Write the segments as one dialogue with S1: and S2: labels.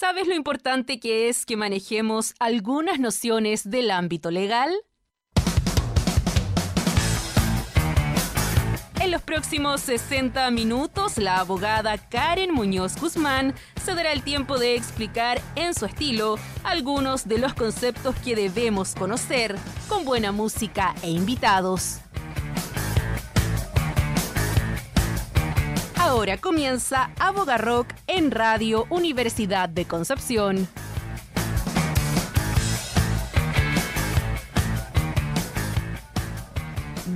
S1: ¿Sabes lo importante que es que manejemos algunas nociones del ámbito legal? En los próximos 60 minutos, la abogada Karen Muñoz Guzmán se dará el tiempo de explicar en su estilo algunos de los conceptos que debemos conocer, con buena música e invitados. Ahora comienza Aboga Rock en Radio Universidad de Concepción.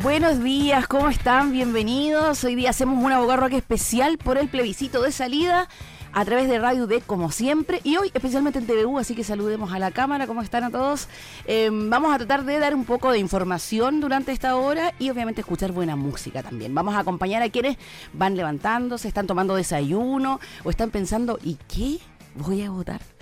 S2: Buenos días, ¿cómo están? Bienvenidos. Hoy día hacemos un Aboga Rock especial por el plebiscito de salida a través de Radio D, como siempre, y hoy especialmente en TVU, así que saludemos a la cámara, ¿cómo están a todos? Eh, vamos a tratar de dar un poco de información durante esta hora y obviamente escuchar buena música también. Vamos a acompañar a quienes van levantándose, están tomando desayuno o están pensando, ¿y qué voy a votar?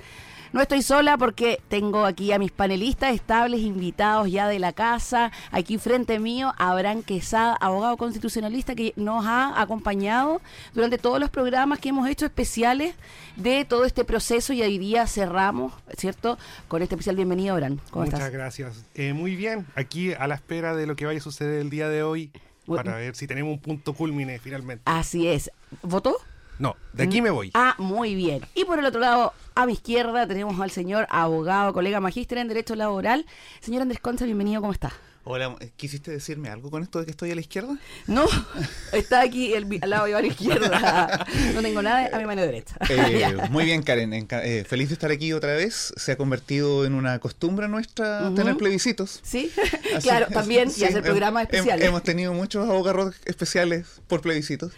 S2: No estoy sola porque tengo aquí a mis panelistas estables, invitados ya de la casa. Aquí frente mío, Abraham Quesada, abogado constitucionalista que nos ha acompañado durante todos los programas que hemos hecho especiales de todo este proceso y hoy día cerramos, ¿cierto? Con este especial bienvenido, Abraham.
S3: ¿Cómo Muchas gracias. Eh, muy bien, aquí a la espera de lo que vaya a suceder el día de hoy para ver si tenemos un punto culmine finalmente.
S2: Así es. ¿Votó?
S3: No, de aquí me voy.
S2: Ah, muy bien. Y por el otro lado, a mi izquierda, tenemos al señor abogado, colega magíster en Derecho Laboral. Señor Andrés Concha, bienvenido, ¿cómo está?
S4: Hola, ¿quisiste decirme algo con esto de que estoy a la izquierda?
S2: No, está aquí al lado de la izquierda. No tengo nada a mi mano derecha.
S4: Eh, muy bien, Karen. Eh, feliz de estar aquí otra vez. Se ha convertido en una costumbre nuestra tener plebiscitos.
S2: Sí, claro, también y hacer programas especiales.
S4: Hemos tenido muchos abogados especiales por plebiscitos.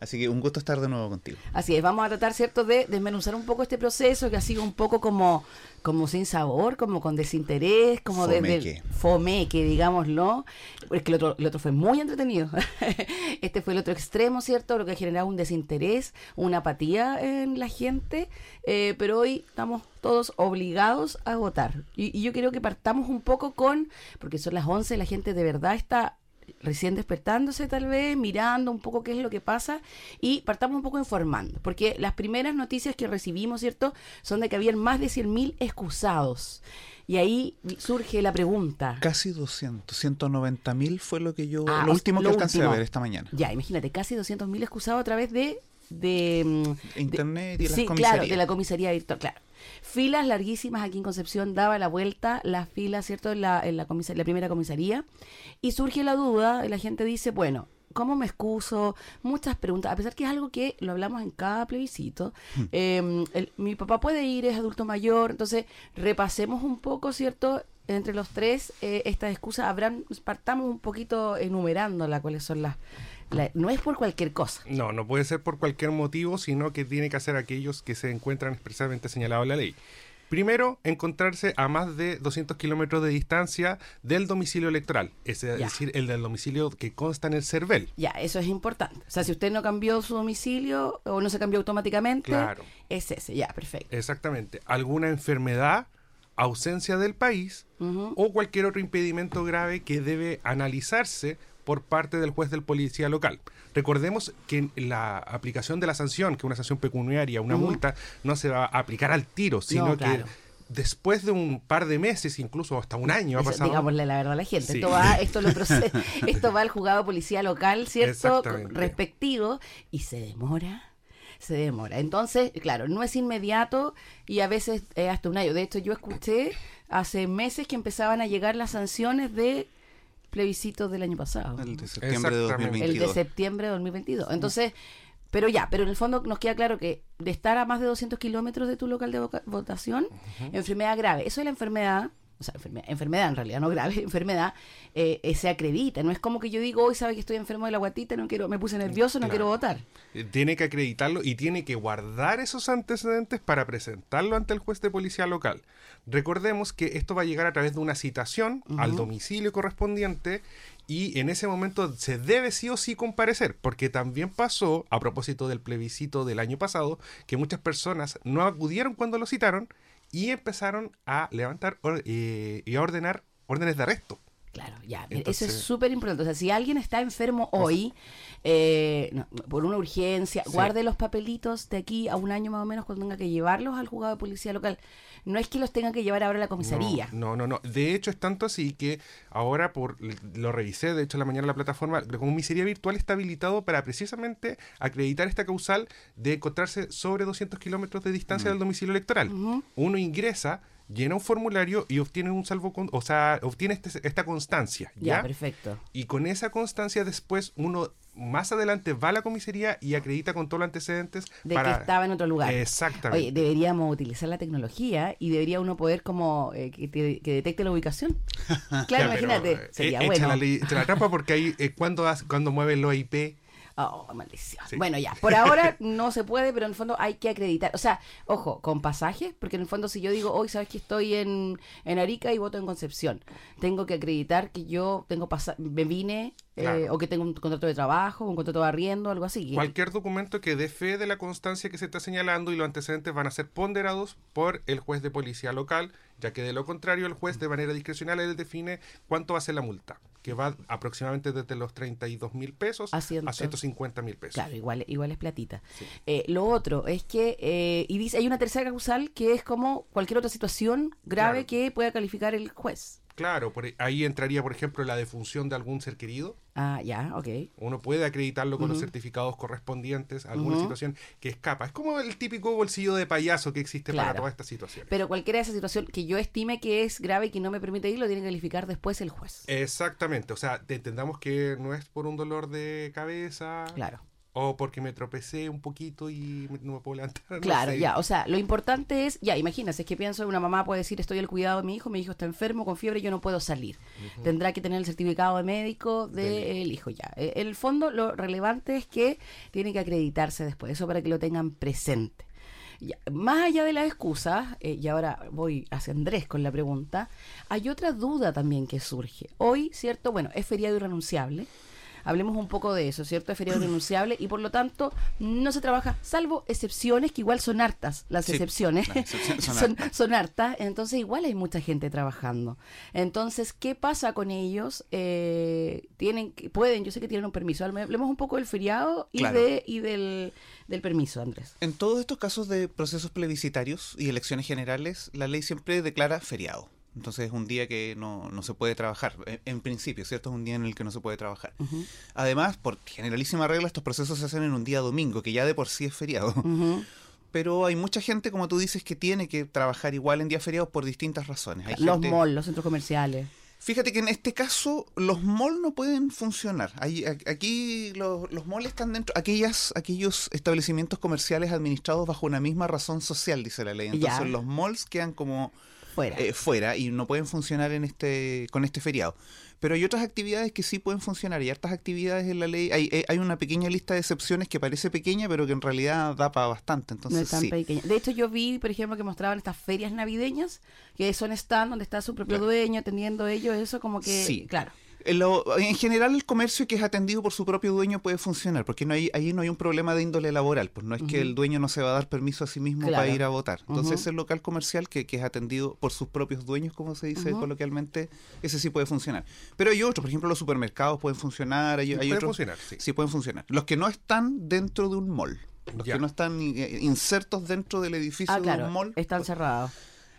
S4: Así que un gusto estar de nuevo contigo.
S2: Así es, vamos a tratar, ¿cierto?, de desmenuzar un poco este proceso que ha sido un poco como, como sin sabor, como con desinterés, como fomeque. de, fomeque, digámoslo. Porque el otro, el otro fue muy entretenido. este fue el otro extremo, ¿cierto? Lo que ha generado un desinterés, una apatía en la gente. Eh, pero hoy estamos todos obligados a votar. Y, y yo creo que partamos un poco con, porque son las 11, la gente de verdad está recién despertándose tal vez, mirando un poco qué es lo que pasa y partamos un poco informando, porque las primeras noticias que recibimos, ¿cierto?, son de que habían más de 100.000 excusados. Y ahí surge la pregunta.
S4: Casi 200, 190 mil fue lo que yo, ah, lo último que alcancé a ver esta mañana.
S2: Ya, imagínate, casi 200 mil excusados a través de... de
S4: Internet y de
S2: sí, claro, de la comisaría virtual, claro. Filas larguísimas aquí en Concepción, daba la vuelta las filas, ¿cierto? En la, en la, la primera comisaría. Y surge la duda, y la gente dice, bueno, ¿Cómo me excuso? Muchas preguntas, a pesar que es algo que lo hablamos en cada plebiscito. Hmm. Em, mi papá puede ir, es adulto mayor, entonces repasemos un poco, ¿cierto? Entre los tres, eh, estas excusas, habrán, partamos un poquito enumerándolas, cuáles son las, no es por cualquier cosa.
S3: No, no puede ser por cualquier motivo, sino que tiene que hacer aquellos que se encuentran expresamente señalados en la ley. Primero, encontrarse a más de 200 kilómetros de distancia del domicilio electoral, es decir, el del domicilio que consta en el CERVEL.
S2: Ya, eso es importante. O sea, si usted no cambió su domicilio o no se cambió automáticamente, es ese, ya, perfecto.
S3: Exactamente. Alguna enfermedad, ausencia del país o cualquier otro impedimento grave que debe analizarse por parte del juez del policía local. Recordemos que la aplicación de la sanción, que es una sanción pecuniaria, una multa, no se va a aplicar al tiro, sino que después de un par de meses, incluso hasta un año ha pasado.
S2: Digámosle la verdad a la gente. Esto va, esto lo esto va al juzgado policía local, ¿cierto? Respectivo, y se demora. Se demora. Entonces, claro, no es inmediato y a veces hasta un año. De hecho, yo escuché hace meses que empezaban a llegar las sanciones de plebiscito del año pasado.
S4: El de septiembre de 2022.
S2: El de septiembre de 2022. Entonces, pero ya, pero en el fondo nos queda claro que de estar a más de 200 kilómetros de tu local de votación, enfermedad grave, eso es la enfermedad o sea, enfermedad, en realidad, no grave, enfermedad, eh, eh, se acredita. No es como que yo digo, hoy sabe que estoy enfermo de la guatita, no quiero, me puse nervioso, no quiero votar.
S3: Eh, tiene que acreditarlo y tiene que guardar esos antecedentes para presentarlo ante el juez de policía local. Recordemos que esto va a llegar a través de una citación al domicilio correspondiente y en ese momento se debe sí o sí comparecer, porque también pasó, a propósito del plebiscito del año pasado, que muchas personas no acudieron cuando lo citaron y empezaron a levantar eh, y a ordenar órdenes de arresto.
S2: Claro, ya.
S3: Entonces-
S2: Eso es súper importante. O sea, si alguien está enfermo hoy, eh, no, por una urgencia,
S3: Sí.
S2: guarde los papelitos de aquí a un año más o menos cuando tenga que llevarlos al juzgado de policía local. No es que los tengan que llevar ahora a la comisaría.
S3: No, no, no, no. De hecho, es tanto así que ahora por lo revisé, de hecho, en la mañana en la plataforma, la comisaría virtual está habilitado para precisamente acreditar esta causal de encontrarse sobre 200 kilómetros de distancia del domicilio electoral. Uno ingresa, llena un formulario y obtiene un salvo, o sea, obtiene este- esta constancia.
S2: Ya,
S3: ¿ya?
S2: perfecto.
S3: Y con esa constancia después uno más adelante va a la comisaría y acredita con todos los antecedentes
S2: De
S3: para...
S2: que estaba en otro lugar.
S3: Exactamente.
S2: Oye, deberíamos utilizar la tecnología y debería uno poder como eh, que, te- que detecte la ubicación. Claro,
S3: pero,
S2: imagínate,
S3: eh,
S2: sería bueno.
S3: Echa la trampa porque ahí eh, cuando, cuando mueven los IP...
S2: Oh, maldición.
S3: Sí.
S2: Bueno, ya, por ahora no se puede, pero en el fondo hay que acreditar. O sea, ojo, con pasajes, porque en el fondo si yo digo, hoy sabes que estoy en, en Arica y voto en Concepción, tengo que acreditar que yo tengo me vine, eh, o que tengo un contrato de trabajo, un contrato de arriendo, algo así.
S3: Cualquier documento que dé fe de la constancia que se está señalando y los antecedentes van a ser ponderados por el juez de policía local, ya que de lo contrario el juez de manera discrecional él define cuánto va a ser la multa, que va aproximadamente desde los 32 mil pesos
S2: A ciento.
S3: a 150 mil pesos.
S2: Claro, igual, igual es platita. Eh, lo otro es que, eh, y dice, hay una tercera causal que es como cualquier otra situación grave
S3: Claro.
S2: que pueda calificar el juez.
S3: Claro, por ahí entraría, por ejemplo, la defunción de algún ser querido.
S2: Ah, ya, ok.
S3: Uno puede acreditarlo con los certificados correspondientes a alguna situación que escapa. Es como el típico bolsillo de payaso que existe para
S2: Claro.
S3: todas estas situaciones.
S2: Pero cualquiera de esas situaciones que yo estime que es grave y que no me permite ir, lo tiene que calificar después el juez.
S3: Exactamente, o sea, te entendamos que no es por un dolor de cabeza
S2: Claro.
S3: O porque me tropecé un poquito y no me puedo levantar. no
S2: Claro,
S3: sé.
S2: ya, o sea, lo importante es, ya, imagínate, es que pienso, una mamá puede decir, estoy al cuidado de mi hijo, mi hijo está enfermo, con fiebre, yo no puedo salir. Tendrá que tener el certificado de médico del hijo, ya. En el fondo, lo relevante es que tiene que acreditarse después, eso para que lo tengan presente. Ya, Más allá de las excusas, eh, y ahora voy hacia Andrés con la pregunta, hay otra duda también que surge. Hoy, ¿cierto? Bueno, es feriado irrenunciable. Hablemos un poco de eso, ¿cierto? Es feriado irrenunciable y por lo tanto no se trabaja, salvo excepciones, que igual son hartas las
S4: Sí,
S2: excepciones.
S4: las excepciones son
S2: son,
S4: hartas.
S2: son hartas, entonces igual hay mucha gente trabajando. Entonces, ¿qué pasa con ellos? Eh, tienen, pueden, yo sé que tienen un permiso. Hablemos un poco del feriado y,
S4: Claro.
S2: de, y del, del permiso, Andrés.
S4: En todos estos casos de procesos plebiscitarios y elecciones generales, la ley siempre declara feriado. Entonces es un día que no, no se puede trabajar, en, en principio, ¿cierto? Es un día en el que no se puede trabajar. Además, por generalísima regla, estos procesos se hacen en un día domingo, que ya de por sí es feriado. Pero hay mucha gente, como tú dices, que tiene que trabajar igual en días feriados por distintas razones. Hay
S2: Los
S4: gente-
S2: malls, los centros comerciales.
S4: Fíjate que en este caso los malls no pueden funcionar. Hay- aquí los, los malls están dentro, aquellas, aquellos establecimientos comerciales administrados bajo una misma razón social, dice la ley. Entonces
S2: Ya.
S4: los malls quedan como
S2: Fuera.
S4: eh, fuera y no pueden funcionar en este con este feriado. Pero hay otras actividades que sí pueden funcionar y hartas actividades en la ley. Hay, eh, hay una pequeña lista de excepciones que parece pequeña, pero que en realidad da para bastante.
S2: no
S4: Entonces
S2: es tan
S4: sí.
S2: pequeña. De hecho, yo vi, por ejemplo, que mostraban estas ferias navideñas, que son stand donde está su propio
S4: Claro.
S2: dueño atendiendo ellos, eso como que,
S4: Sí.
S2: claro.
S4: En, lo- en general el comercio que es atendido por su propio dueño puede funcionar, porque no hay, ahí no hay un problema de índole laboral, pues no es que el dueño no se va a dar permiso a sí mismo
S2: Claro.
S4: para ir a votar. Entonces
S2: Ujú.
S4: el local comercial que, que es atendido por sus propios dueños, como se dice coloquialmente, ese sí puede funcionar. Pero hay otros, por ejemplo los supermercados pueden funcionar, hay, hay
S3: Puede
S4: otros...
S3: funcionar, sí.
S4: Sí, pueden funcionar. Los que no están dentro de un mall, los
S3: Ya.
S4: que no están eh, insertos dentro del edificio
S2: Ah,
S4: de
S2: claro,
S4: un mall,
S2: están cerrados.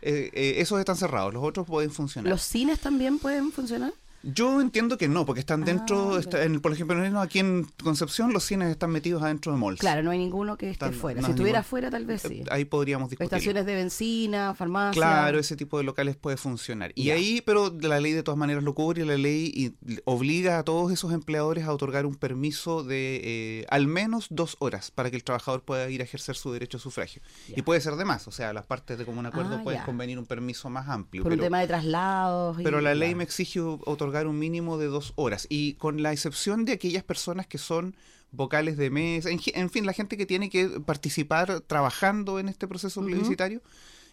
S4: eh, eh, esos están cerrados, los otros pueden funcionar.
S2: ¿Los cines también pueden funcionar?
S4: Yo entiendo que no, porque están dentro,
S2: Ah,
S4: está- en- por ejemplo, aquí en Concepción los cines están metidos adentro de malls.
S2: Claro, no hay ninguno que esté fuera.
S4: no
S2: si estuviera fuera, tal vez sí.
S4: Eh, Ahí podríamos discutir.
S2: Estaciones de benzina, farmacia.
S4: Claro, ese tipo de locales puede funcionar. Y ahí, pero la ley de todas maneras lo cubre la ley y- obliga a todos esos empleadores a otorgar un permiso de eh, al menos dos horas para que el trabajador pueda ir a ejercer su derecho a sufragio. Y puede ser de más, o sea, las partes de común acuerdo
S2: Ah,
S4: pueden convenir un permiso más amplio.
S2: Por un
S4: pero-
S2: tema de traslados. y-
S4: Pero la ley me exige otorgar un mínimo de dos horas. Y con la excepción de aquellas personas que son vocales de mesa, en, fin, la gente que tiene que participar trabajando en este proceso
S2: Ujú.
S4: plebiscitario,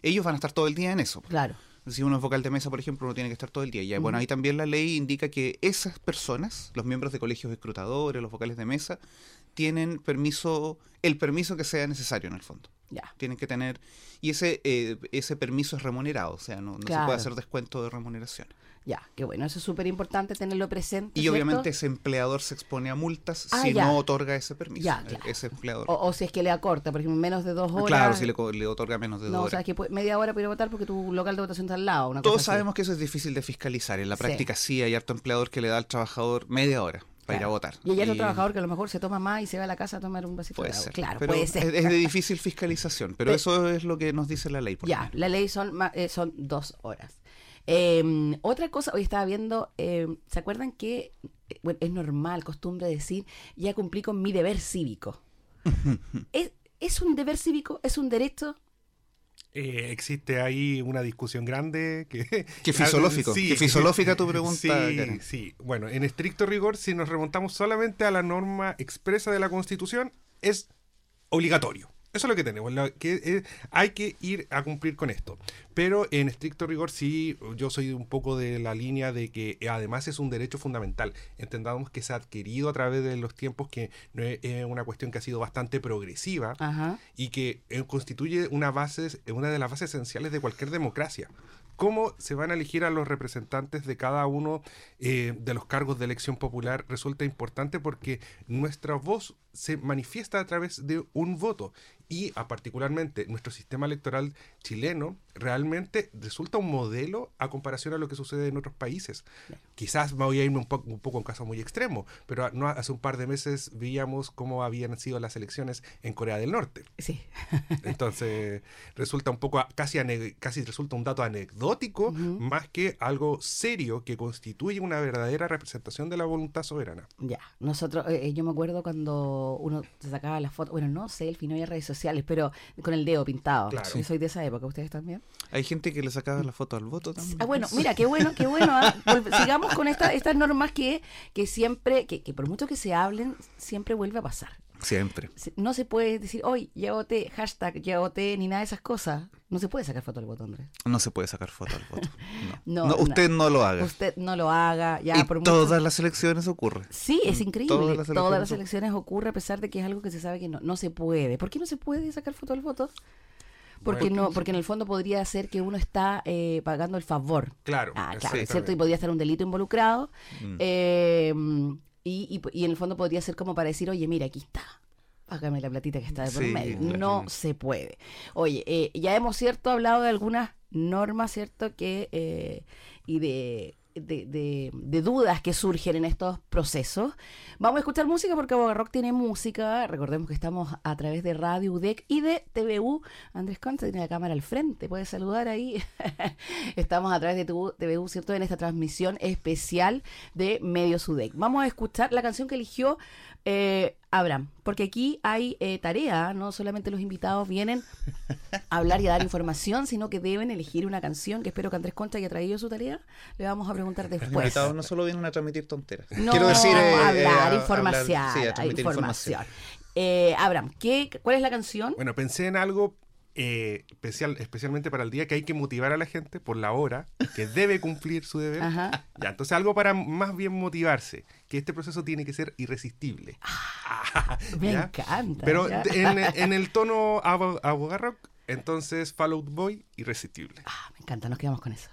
S4: ellos van a estar todo el día en eso.
S2: Claro.
S4: Si uno es vocal de mesa, por ejemplo, uno tiene que estar todo el día. Ya, bueno, ahí también la ley indica que esas personas, los miembros de colegios escrutadores, los vocales de mesa, tienen permiso, el permiso que sea necesario en el fondo.
S2: Ya.
S4: Tienen que tener. Y ese, eh, ese permiso es remunerado, o sea, no, no se puede hacer descuento de remuneración.
S2: Ya, qué bueno, eso es súper importante tenerlo presente.
S4: Y
S2: ¿cierto?
S4: obviamente ese empleador se expone a multas
S2: Ah,
S4: si
S2: ya.
S4: no otorga ese permiso.
S2: Ya, claro.
S4: Ese empleador.
S2: O, o si es que le acorta, por ejemplo, menos de dos horas.
S4: claro, si le, otorga menos de
S2: No,
S4: dos
S2: o
S4: horas.
S2: sea, que puede- media hora a votar porque tu local de votación está al lado. Una
S4: Todos
S2: cosa
S4: sabemos que eso es difícil de fiscalizar. En la práctica sí hay harto empleador que le da al trabajador media hora para ir a votar.
S2: Y hay otro trabajador que a lo mejor se toma más y se va a la casa a tomar un vasito
S4: Puede
S2: de agua.
S4: ser.
S2: Claro,
S4: pero
S2: puede ser.
S4: Es, es de difícil fiscalización, pero
S2: Pe-
S4: eso es lo que nos dice la ley. por
S2: Ya,
S4: ejemplo.
S2: la ley son, eh, son dos horas. Eh, otra cosa, hoy estaba viendo, eh, ¿se acuerdan que eh, bueno, es normal, costumbre decir, ya cumplí con mi deber cívico? ¿Es, ¿Es un deber cívico? ¿Es un derecho?
S3: Eh, existe ahí una discusión grande que...
S4: Qué fisolófico, qué fisolófica tu pregunta,
S3: Sí,
S4: Karen.
S3: sí. Bueno, en estricto rigor, si nos remontamos solamente a la norma expresa de la Constitución, es obligatorio. Eso es lo que tenemos, que eh, hay que ir a cumplir con esto. Pero en estricto rigor sí, yo soy un poco de la línea de que eh, además es un derecho fundamental. Entendamos que se ha adquirido a través de los tiempos, que no es, es una cuestión que ha sido bastante progresiva
S2: Ajá.
S3: y que eh, constituye una, base, una de las bases esenciales de cualquier democracia. ¿Cómo se van a elegir a los representantes de cada uno eh, de los cargos de elección popular? Resulta importante porque nuestra voz se manifiesta a través de un voto y a particularmente nuestro sistema electoral chileno realmente resulta un modelo a comparación a lo que sucede en otros países. Quizás voy a irme un, po- un poco a un caso muy extremo, pero no, hace un par de meses veíamos cómo habían sido las elecciones en Corea del Norte.
S2: Sí.
S3: Entonces resulta un poco, casi, casi resulta un dato anecdótico más que algo serio que constituye una verdadera representación de la voluntad soberana.
S2: Ya, nosotros, eh, yo me acuerdo cuando uno se sacaba las fotos, bueno, no selfie, no había redes sociales, pero con el dedo pintado.
S3: Claro.
S2: Yo soy de esa época, ¿ustedes también?
S4: Hay gente que le sacaba la foto al voto también.
S2: Ah, bueno, mira, qué bueno, qué bueno. ¿ah? Sigamos con esta, estas normas que, que siempre, que, que por mucho que se hablen, siempre vuelve a pasar.
S4: Siempre.
S2: No se puede decir, hoy ya voté, hashtag ya voté, ni nada de esas cosas. No se puede sacar foto del voto, Andrés.
S4: No se puede sacar foto al voto. No.
S2: No,
S4: No, usted no lo haga.
S2: Usted no lo haga, ya
S4: y
S2: por mucho-
S4: todas las elecciones ocurre.
S2: Sí, es increíble.
S4: todas
S2: Todas
S4: las
S2: las,
S4: elecciones
S2: ocurre a pesar de que es algo que se sabe que no, no se puede. ¿Por qué no se puede sacar foto al voto? Porque no, porque en el fondo podría ser que uno está eh, pagando el favor.
S3: Claro,
S2: Ah, claro. ¿cierto? Y podría estar un delito involucrado.
S4: Mm.
S2: eh, y, y- y en el fondo podría ser como para decir, oye, mira, aquí está. Págame la platita que está de por
S4: Sí,
S2: medio. No se puede. Oye, eh, ya hemos, ¿cierto? Hablado de algunas normas, ¿cierto? Que, eh, y de, de, de- dudas que surgen en estos procesos. Vamos a escuchar música porque Boga Rock tiene música. Recordemos que estamos a través de Radio UDEC y de TVU. Andrés Concha tiene la cámara al frente. Puedes saludar ahí. estamos a través de TVU, ¿cierto? En esta transmisión especial de Medios UDEC. Vamos a escuchar la canción que eligió eh, Abraham, porque aquí hay eh, tarea, no solamente los invitados vienen a hablar y a dar información, sino que deben elegir una canción, que espero que Andrés Concha haya traído su tarea, le vamos a preguntar
S4: Los
S2: después.
S4: invitados no solo vienen a transmitir tonteras.
S2: No,
S4: Quiero decir, eh,
S2: a
S4: eh,
S2: hablar,
S4: a-
S2: información,
S4: hablar- sí, a
S2: a
S4: transmitir
S2: información. Eh, Abraham, ¿qué, ¿cuál es la canción?
S3: Bueno, pensé en algo eh, especial, especialmente para el día que hay que motivar a la gente por la hora, que debe cumplir su deber.
S2: Ajá.
S3: Ya, entonces algo para más bien motivarse, que este proceso tiene que ser irresistible.
S2: Me
S3: ¿ya?
S2: encanta.
S3: Pero en, en el tono abo- abogarrock, entonces Fall Out Boy, irresistible.
S2: Ah, me encanta, nos quedamos con eso.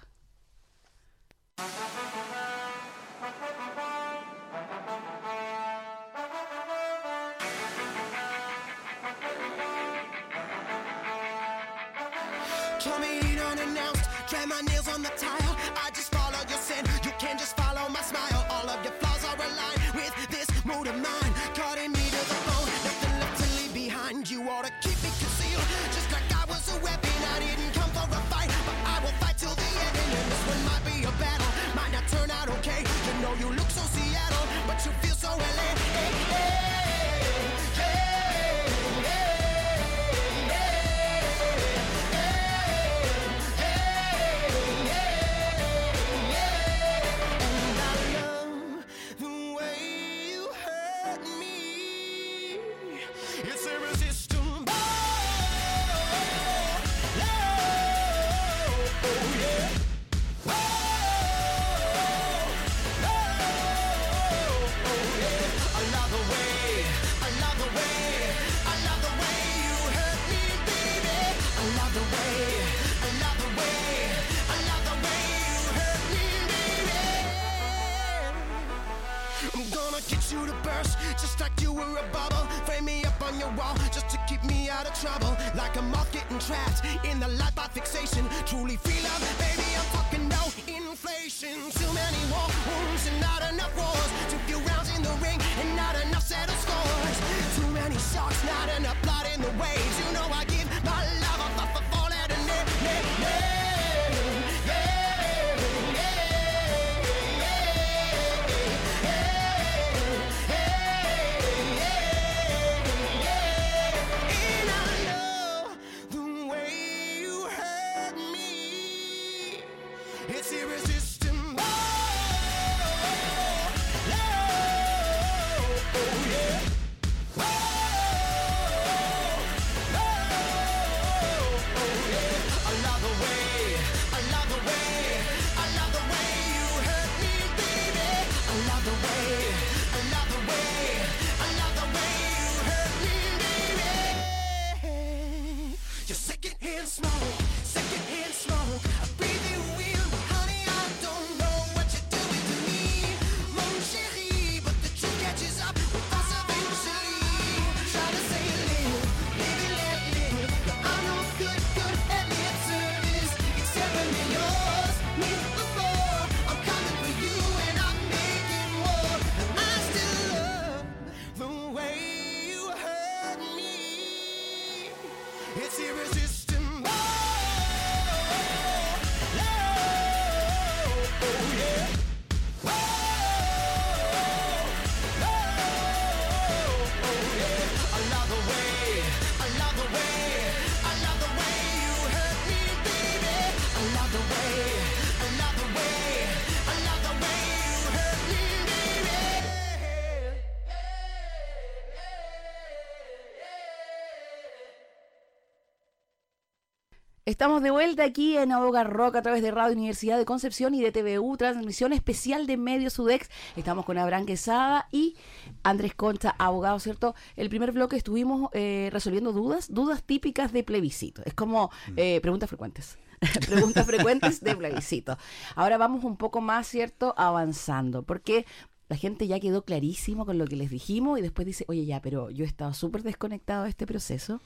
S2: Estamos de vuelta aquí en Ahoga Rock a través de Radio Universidad de Concepción y de TVU, transmisión especial de Medio Sudex. Estamos con Abraham Quesada y Andrés Concha, abogado, ¿cierto? El primer bloque estuvimos eh, resolviendo dudas, dudas típicas de plebiscito. Es como eh, preguntas frecuentes. preguntas frecuentes de plebiscito. Ahora vamos un poco más, ¿cierto? Avanzando, porque la gente ya quedó clarísimo con lo que les dijimos y después dice, oye ya, pero yo he estado súper desconectado de este proceso.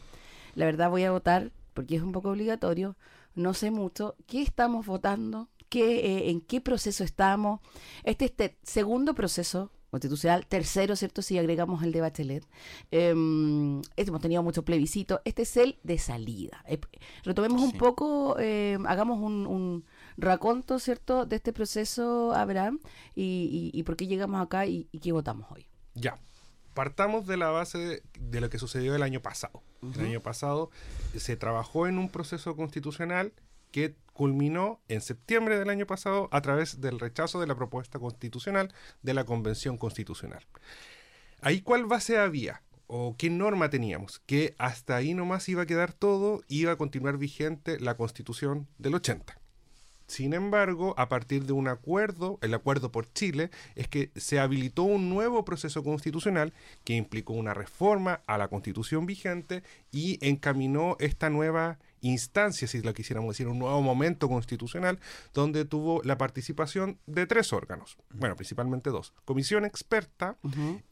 S2: La verdad voy a votar porque es un poco obligatorio, no sé mucho, ¿qué estamos votando? ¿Qué, eh, ¿En qué proceso estamos? Este es este segundo proceso constitucional, tercero, ¿cierto? Si agregamos el de Bachelet. Eh, este hemos tenido mucho plebiscito. Este es el de salida. Eh, retomemos un poco, eh, hagamos un, un raconto, ¿cierto? De este proceso, Abraham, y, y- y por qué llegamos acá y, y qué votamos hoy.
S3: Ya. Partamos de la base de, de lo que sucedió el año pasado. El año pasado se trabajó en un proceso constitucional que culminó en septiembre del año pasado a través del rechazo de la propuesta constitucional de la Convención Constitucional. Ahí cuál base había o qué norma teníamos, que hasta ahí nomás iba a quedar todo, iba a continuar vigente la Constitución del 80. Sin embargo, a partir de un acuerdo, el acuerdo por Chile, es que se habilitó un nuevo proceso constitucional que implicó una reforma a la constitución vigente y encaminó esta nueva instancia, si lo quisiéramos decir, un nuevo momento constitucional, donde tuvo la participación de tres órganos, bueno, principalmente dos, comisión experta,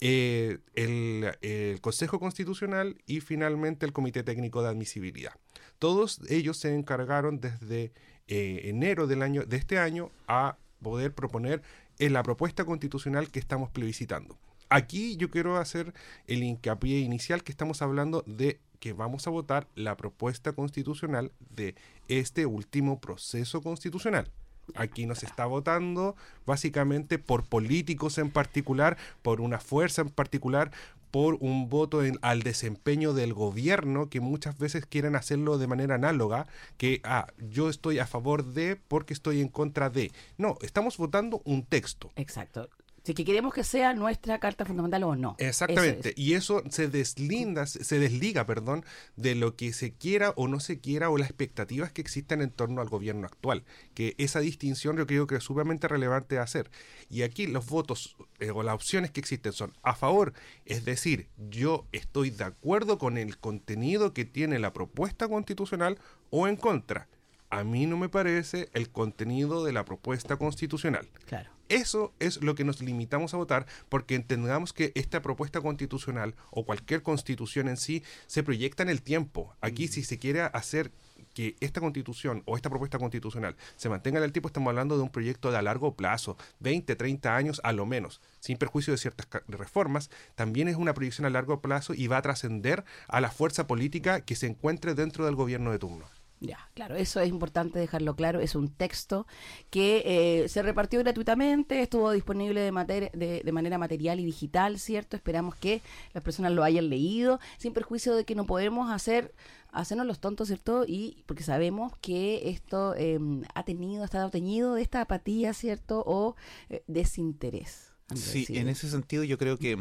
S3: eh, el, el Consejo Constitucional y finalmente el Comité Técnico de Admisibilidad. Todos ellos se encargaron desde eh, enero del año, de este año a poder proponer en la propuesta constitucional que estamos plebiscitando. Aquí yo quiero hacer el hincapié inicial que estamos hablando de que vamos a votar la propuesta constitucional de este último proceso constitucional. Aquí nos está votando básicamente por políticos en particular, por una fuerza en particular, por un voto en- al desempeño del gobierno que muchas veces quieren hacerlo de manera análoga, que ah, yo estoy a favor de porque estoy en contra de. No, estamos votando un texto.
S2: Exacto. Si que queremos que sea nuestra carta fundamental o no.
S3: Exactamente,
S2: Eso es.
S3: y eso se deslinda, se desliga, perdón, de lo que se quiera o no se quiera o las expectativas que existen en torno al gobierno actual, que esa distinción yo creo que es sumamente relevante hacer. Y aquí los votos eh, o las opciones que existen son a favor, es decir, yo estoy de acuerdo con el contenido que tiene la propuesta constitucional o en contra. A mí no me parece el contenido de la propuesta constitucional.
S2: Claro.
S3: Eso es lo que nos limitamos a votar porque entendamos que esta propuesta constitucional o cualquier constitución en sí se proyecta en el tiempo. Aquí si se quiere hacer que esta constitución o esta propuesta constitucional se mantenga en el tiempo, estamos hablando de un proyecto de a largo plazo, 20, 30 años a lo menos, sin perjuicio de ciertas reformas, también es una proyección a largo plazo y va a trascender a la fuerza política que se encuentre dentro del gobierno de turno.
S2: Ya, claro, eso es importante dejarlo claro. Es un texto que eh, se repartió gratuitamente, estuvo disponible de, mater- de, de manera material y digital, ¿cierto? Esperamos que las personas lo hayan leído, sin perjuicio de que no podemos hacer hacernos los tontos, ¿cierto? Y porque sabemos que esto eh, ha tenido, ha estado teñido de esta apatía, ¿cierto? O eh, desinterés.
S4: Sí, en ese sentido yo creo que...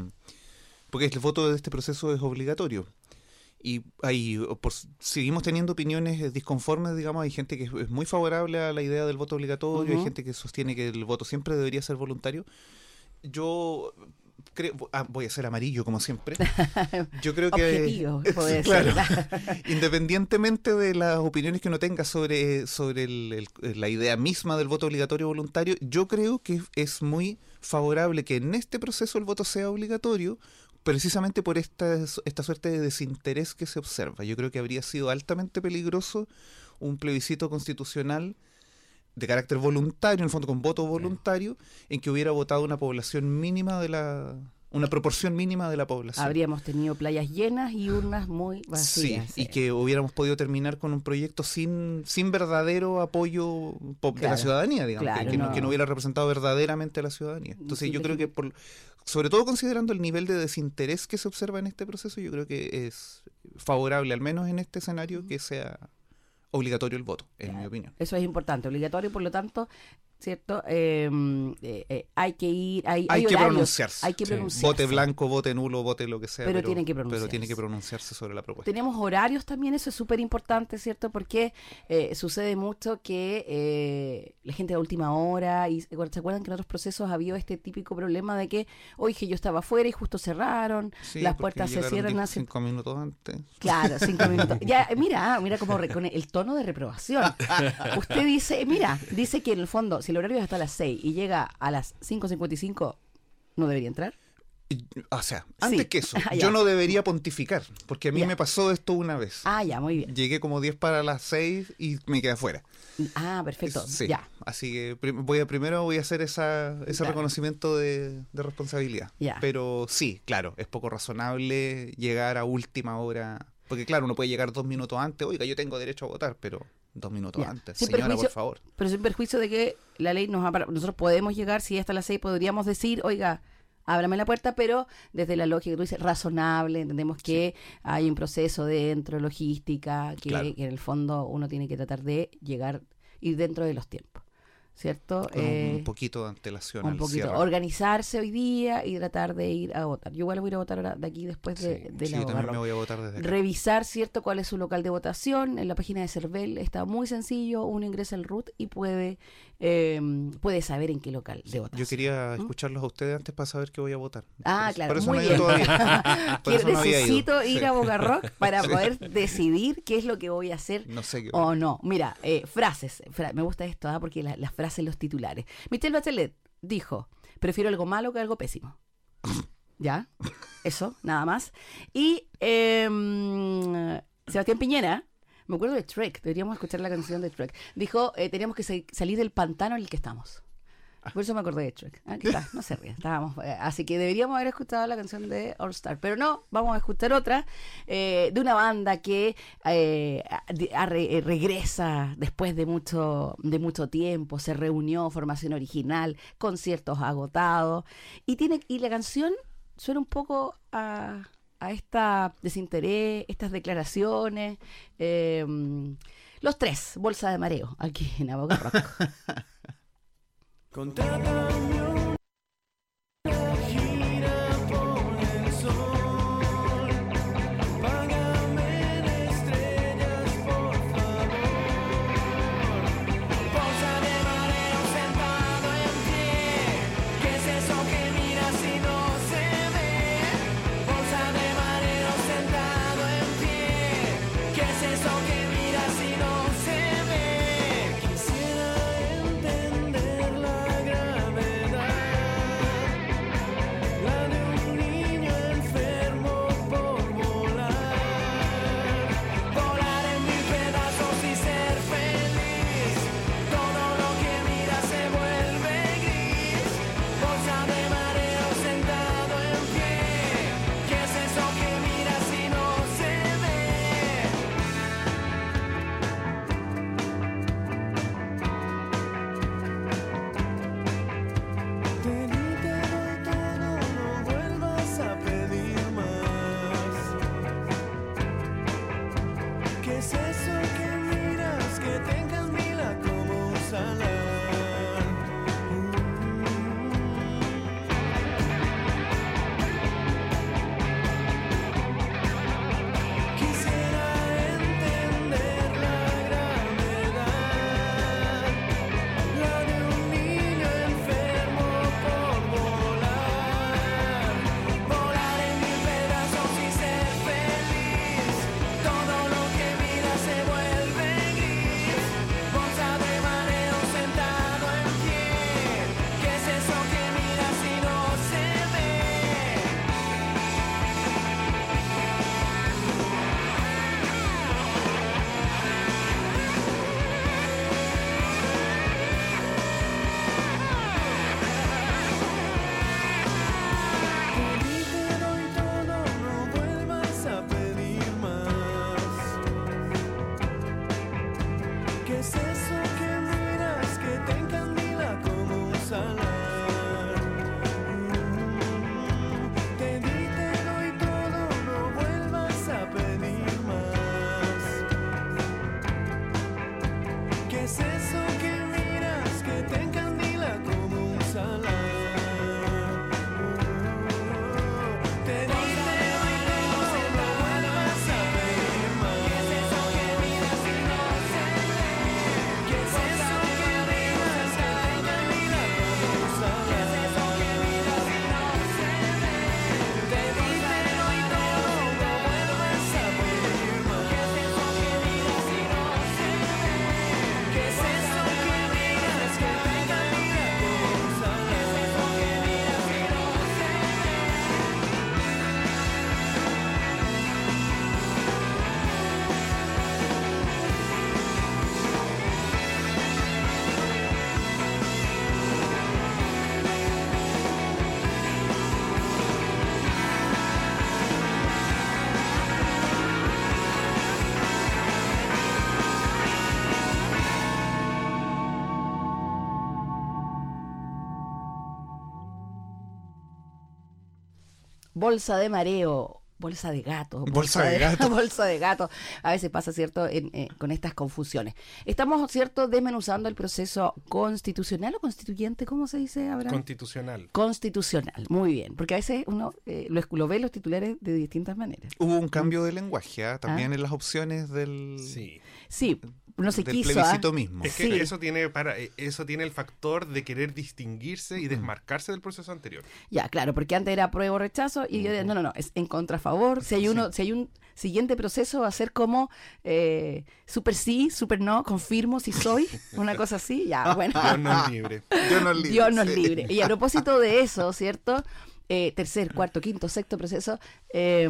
S4: Porque el voto de este proceso es obligatorio. Y hay, por, seguimos teniendo opiniones eh, disconformes, digamos, hay gente que es, es muy favorable a la idea del voto obligatorio, hay
S2: Ujú.
S4: gente que sostiene que el voto siempre debería ser voluntario. Yo creo, ah, voy a ser amarillo como siempre. Yo creo que...
S2: Objetivo, puede
S4: Claro. Independientemente de las opiniones que uno tenga sobre, sobre el- el- la idea misma del voto obligatorio voluntario, yo creo que es muy favorable que en este proceso el voto sea obligatorio, precisamente por esta, esta suerte de desinterés que se observa. Yo creo que habría sido altamente peligroso un plebiscito constitucional de carácter voluntario, en el fondo con voto voluntario, en que hubiera votado una población mínima de la... una proporción mínima de la población.
S2: Habríamos tenido playas llenas y urnas muy vacías.
S4: Sí, y que hubiéramos podido terminar con un proyecto sin, sin verdadero apoyo po- de la ciudadanía, digamos,
S2: claro,
S4: que, no,
S2: no.
S4: que no hubiera representado verdaderamente a la ciudadanía. Entonces
S2: Sí,
S4: yo creo que, por, sobre todo considerando el nivel de desinterés que se observa en este proceso, yo creo que es favorable, al menos en este escenario, que sea obligatorio el voto, en mi opinión.
S2: Eso es importante, obligatorio, por lo tanto, ¿cierto? Eh, eh, eh, hay que ir, hay,
S4: Hay, que
S2: horarios,
S4: pronunciarse.
S2: Hay que
S3: Sí.
S2: pronunciarse.
S4: Vote blanco, vote nulo, vote lo que sea.
S2: Pero
S4: Pero,
S2: tienen que
S4: Pero tiene
S2: pronunciarse.
S4: que pronunciarse sobre la propuesta.
S2: Tenemos horarios también, eso es súper importante, ¿cierto? Porque eh, sucede mucho que eh, la gente a última hora, y ¿se acuerdan que en otros procesos había este típico problema de que, oye, yo estaba afuera y justo cerraron,
S4: Sí,
S2: las puertas se cierran hace...
S4: cinco minutos antes.
S2: Claro, cinco minutos. Ya, mira, mira cómo con el tono de reprobación. Usted dice, mira, dice que en el fondo, si el horario es hasta las 6 y llega a las 5.55, ¿no debería entrar?
S4: O sea, antes
S2: Sí.
S4: que eso,
S2: Ah,
S4: yo no debería pontificar, porque a mí
S2: Ya.
S4: me pasó esto una vez.
S2: Ah, ya, muy bien.
S4: Llegué como 10 para las 6 y me quedé afuera.
S2: Ah, perfecto.
S4: Sí.
S2: Ya,
S4: Así que voy a, primero voy a hacer esa, ese
S2: Claro.
S4: reconocimiento de, de responsabilidad.
S2: Ya.
S4: Pero sí, claro, es poco razonable llegar a última hora. Porque claro, uno puede llegar dos minutos antes. Oiga, yo tengo derecho a votar, pero dos minutos
S2: Ya.
S4: antes.
S2: Sin
S4: Señora, por favor.
S2: pero sin perjuicio de que la ley nos Nosotros podemos llegar, si hasta las 6 podríamos decir, oiga, ábrame la puerta, pero desde la lógica que tú dices, razonable, entendemos que hay un proceso dentro, logística, que,
S4: Claro.
S2: que en el fondo uno tiene que tratar de llegar, ir dentro de los tiempos, ¿cierto?
S4: Con
S2: Eh,
S4: un poquito de antelación
S2: un poquito,
S4: cierre.
S2: organizarse hoy día y tratar de ir a votar. Yo igual voy a ir a votar ahora de aquí después de,
S3: Sí,
S2: de
S4: Sí,
S2: la
S4: yo también me voy a votar desde acá.
S2: Revisar, ¿cierto?, cuál es su local de votación. En la página de CERVEL está muy sencillo. Uno ingresa al RUT y puede, eh, puede saber en qué local de votación.
S4: Yo quería escucharlos a ustedes antes para saber que voy a votar.
S2: Ah,
S4: Por
S2: claro,
S4: por eso
S2: muy
S4: no
S2: bien.
S4: todavía. Por no
S2: necesito ir
S4: Sí.
S2: a Boca Rock para poder decidir qué es lo que voy a hacer
S4: No sé qué.
S2: o no. Mira, eh, frases. Fra- me gusta esto, ¿ah? porque la- las frases, los titulares. Michelle Bachelet dijo, prefiero algo malo que algo pésimo. ¿Ya? Eso, nada más. Y em, Sebastián Piñera, me acuerdo de Trek, deberíamos escuchar la canción de Trek. Dijo, eh, teníamos que sa- salir del pantano en el que estamos. Por eso me acordé de Trek. Ah, está, no se ríe. Estábamos, eh, así que deberíamos haber escuchado la canción de All Star. Pero no, vamos a escuchar otra eh, de una banda que regresa después de mucho, de mucho tiempo. Se reunió, formación original, conciertos agotados. Y, y la canción suena un poco a, a esta desinterés, estas declaraciones. eh, los tres, bolsa de mareo, aquí en Aboga Rock.
S5: Bolsa de mareo. Bolsa de
S2: gato.
S4: Bolsa de gato.
S2: bolsa de gato. A veces pasa, ¿cierto?, En, eh, con estas confusiones. Estamos, ¿cierto?, desmenuzando el proceso constitucional o constituyente, ¿cómo se dice, Abraham?
S3: Constitucional.
S2: Constitucional, muy bien. Porque a veces uno eh, lo, lo ve los titulares de distintas maneras.
S4: Hubo un cambio de lenguaje ¿ah? también en las opciones del,
S3: Sí.
S2: Sí, no se
S4: del
S2: quiso.
S4: plebiscito
S2: ¿ah?
S4: mismo.
S3: Es que
S2: Sí.
S3: eso tiene para eh, eso tiene el factor de querer distinguirse y desmarcarse del proceso anterior.
S2: Ya, claro, porque antes era prueba o rechazo y yo decía, no, no, no, es en contra a favor. Si hay uno, si hay un siguiente proceso va a ser como eh, super sí, super no, confirmo si soy, una cosa así, ya, bueno.
S3: Dios nos libre.
S4: Dios nos libre,
S2: Dios nos
S4: sí.
S2: libre. Y a propósito de eso, ¿cierto? Eh, tercer, cuarto, quinto, sexto proceso. eh,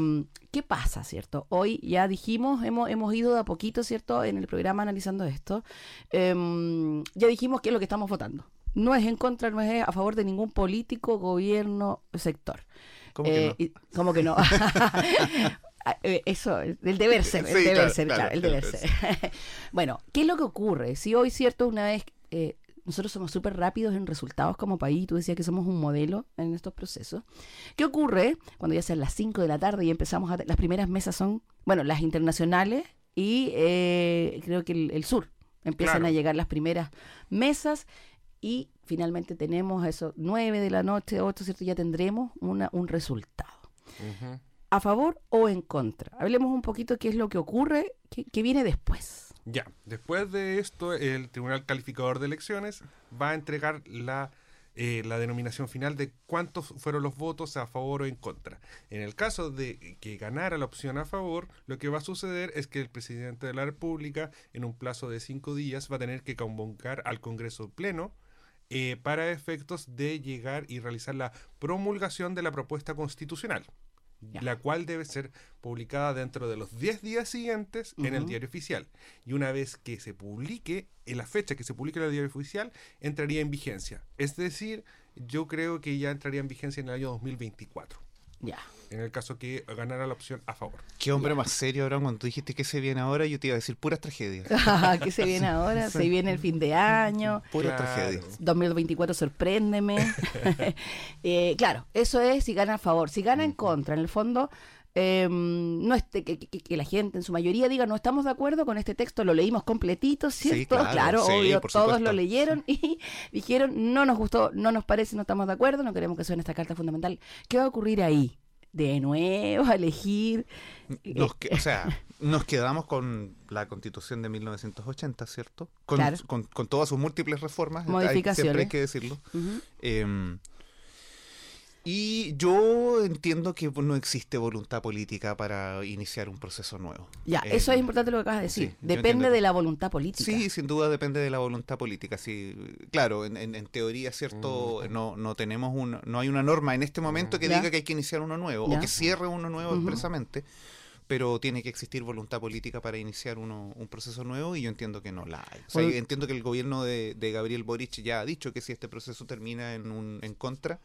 S2: ¿Qué pasa, cierto? Hoy ya dijimos, hemos, hemos ido de a poquito, ¿cierto? En el programa analizando esto. em, ya dijimos qué es lo que estamos votando. No es en contra, no es a favor de ningún político, gobierno, sector.
S4: ¿Cómo que
S2: Eh,
S4: no?
S2: y- ¿Cómo que no? Ah, eh, Eso, el deber ser, el
S4: Sí,
S2: deber
S4: claro,
S2: ser,
S4: claro,
S2: claro, el deber ser. bueno, ¿qué es lo que ocurre? Si hoy, cierto, una vez eh, nosotros somos súper rápidos en resultados como país, tú decías que somos un modelo en estos procesos. ¿Qué ocurre cuando ya sean las 5 de la tarde y empezamos a... Las primeras mesas son, bueno, las internacionales y eh, creo que el, el sur. Empiezan
S3: Claro.
S2: a llegar las primeras mesas y finalmente tenemos a eso 9 de la noche, 8, ¿cierto? Ya tendremos una, un resultado a favor o en contra. Hablemos un poquito qué es lo que ocurre, qué, qué viene después.
S3: Ya, después de esto, el Tribunal Calificador de Elecciones va a entregar la, eh, la denominación final de cuántos fueron los votos a favor o en contra. En el caso de que ganara la opción a favor, lo que va a suceder es que el presidente de la República, en un plazo de cinco días, va a tener que convocar al Congreso Pleno eh, para efectos de llegar y realizar la promulgación de la propuesta constitucional. La cual debe ser publicada dentro de los 10 días siguientes en el diario oficial. Y una vez que se publique, en la fecha que se publique en el diario oficial, entraría en vigencia. Es decir, yo creo que ya entraría en vigencia en el año 2024,
S2: Ya.
S3: En el caso que ganara la opción a favor.
S4: Qué hombre más serio, Abraham, cuando tú dijiste que se viene ahora, yo te iba a decir puras tragedias.
S2: ¿Qué se viene ahora? Se viene el fin de año.
S4: Puras
S3: Claro.
S4: tragedias.
S2: 2024, sorpréndeme. Eh, claro, eso es si gana a favor. Si gana en contra, en el fondo, eh, no esté, que, que- que la gente en su mayoría diga no estamos de acuerdo con este texto, lo leímos completito, ¿cierto?
S4: claro, sí,
S2: obvio,
S4: por
S2: todos
S4: supuesto.
S2: lo leyeron y dijeron no nos gustó, no nos parece, no estamos de acuerdo, no queremos que suene esta carta fundamental. ¿Qué va a ocurrir ahí? De nuevo, a elegir.
S4: Nos que- o sea, nos quedamos con la constitución de 1980, ¿cierto? Con,
S2: Claro.
S4: con, con todas sus múltiples reformas. hay-
S2: Modificaciones.
S4: siempre hay que decirlo. Eh, y yo entiendo que no existe voluntad política para iniciar un proceso nuevo.
S2: Ya,
S4: Eh,
S2: eso es importante lo que acabas de decir.
S4: sí,
S2: Depende de la voluntad política.
S4: Sí, sin duda depende de la voluntad política. Sí, claro, en, en- en teoría, cierto, no, no tenemos un, no hay una norma en este momento que
S2: Ya.
S4: diga que hay que iniciar uno nuevo
S2: Ya.
S4: o que cierre uno nuevo expresamente, pero tiene que existir voluntad política para iniciar uno, un proceso nuevo y yo entiendo que no la hay. O sea, entiendo que el gobierno de, de Gabriel Boric ya ha dicho que si este proceso termina en un en contra,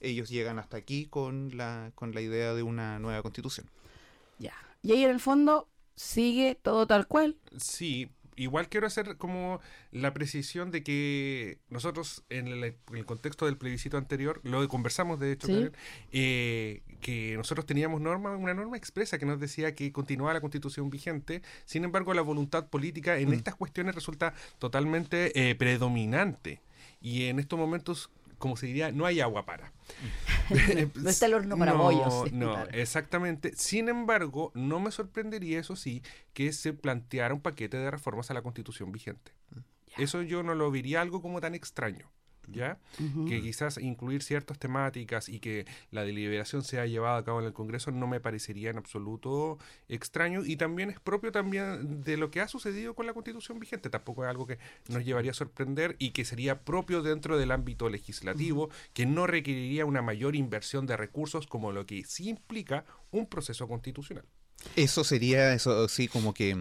S4: ellos llegan hasta aquí con la con la idea de una nueva constitución.
S2: Ya. Y ahí en el fondo sigue todo tal cual.
S3: Sí, igual quiero hacer como la precisión de que nosotros en el, en el contexto del plebiscito anterior, lo conversamos de hecho,
S2: Sí.
S3: Karen, eh, que nosotros teníamos norma, una norma expresa que nos decía que continuaba la constitución vigente, sin embargo la voluntad política en estas cuestiones resulta totalmente eh, predominante y en estos momentos, como se diría, no hay agua para.
S2: No está el horno para
S3: No,
S2: bollos.
S3: No,
S2: claro.
S3: exactamente. Sin embargo, no me sorprendería, eso sí, que se planteara un paquete de reformas a la constitución vigente. Eso yo no lo vería algo como tan extraño. ¿Ya? Que quizás incluir ciertas temáticas y que la deliberación sea llevada a cabo en el Congreso no me parecería en absoluto extraño y también es propio también de lo que ha sucedido con la Constitución vigente. Tampoco es algo que nos llevaría a sorprender y que sería propio dentro del ámbito legislativo, que no requeriría una mayor inversión de recursos como lo que sí implica un proceso constitucional.
S4: Eso sería, eso sí, como que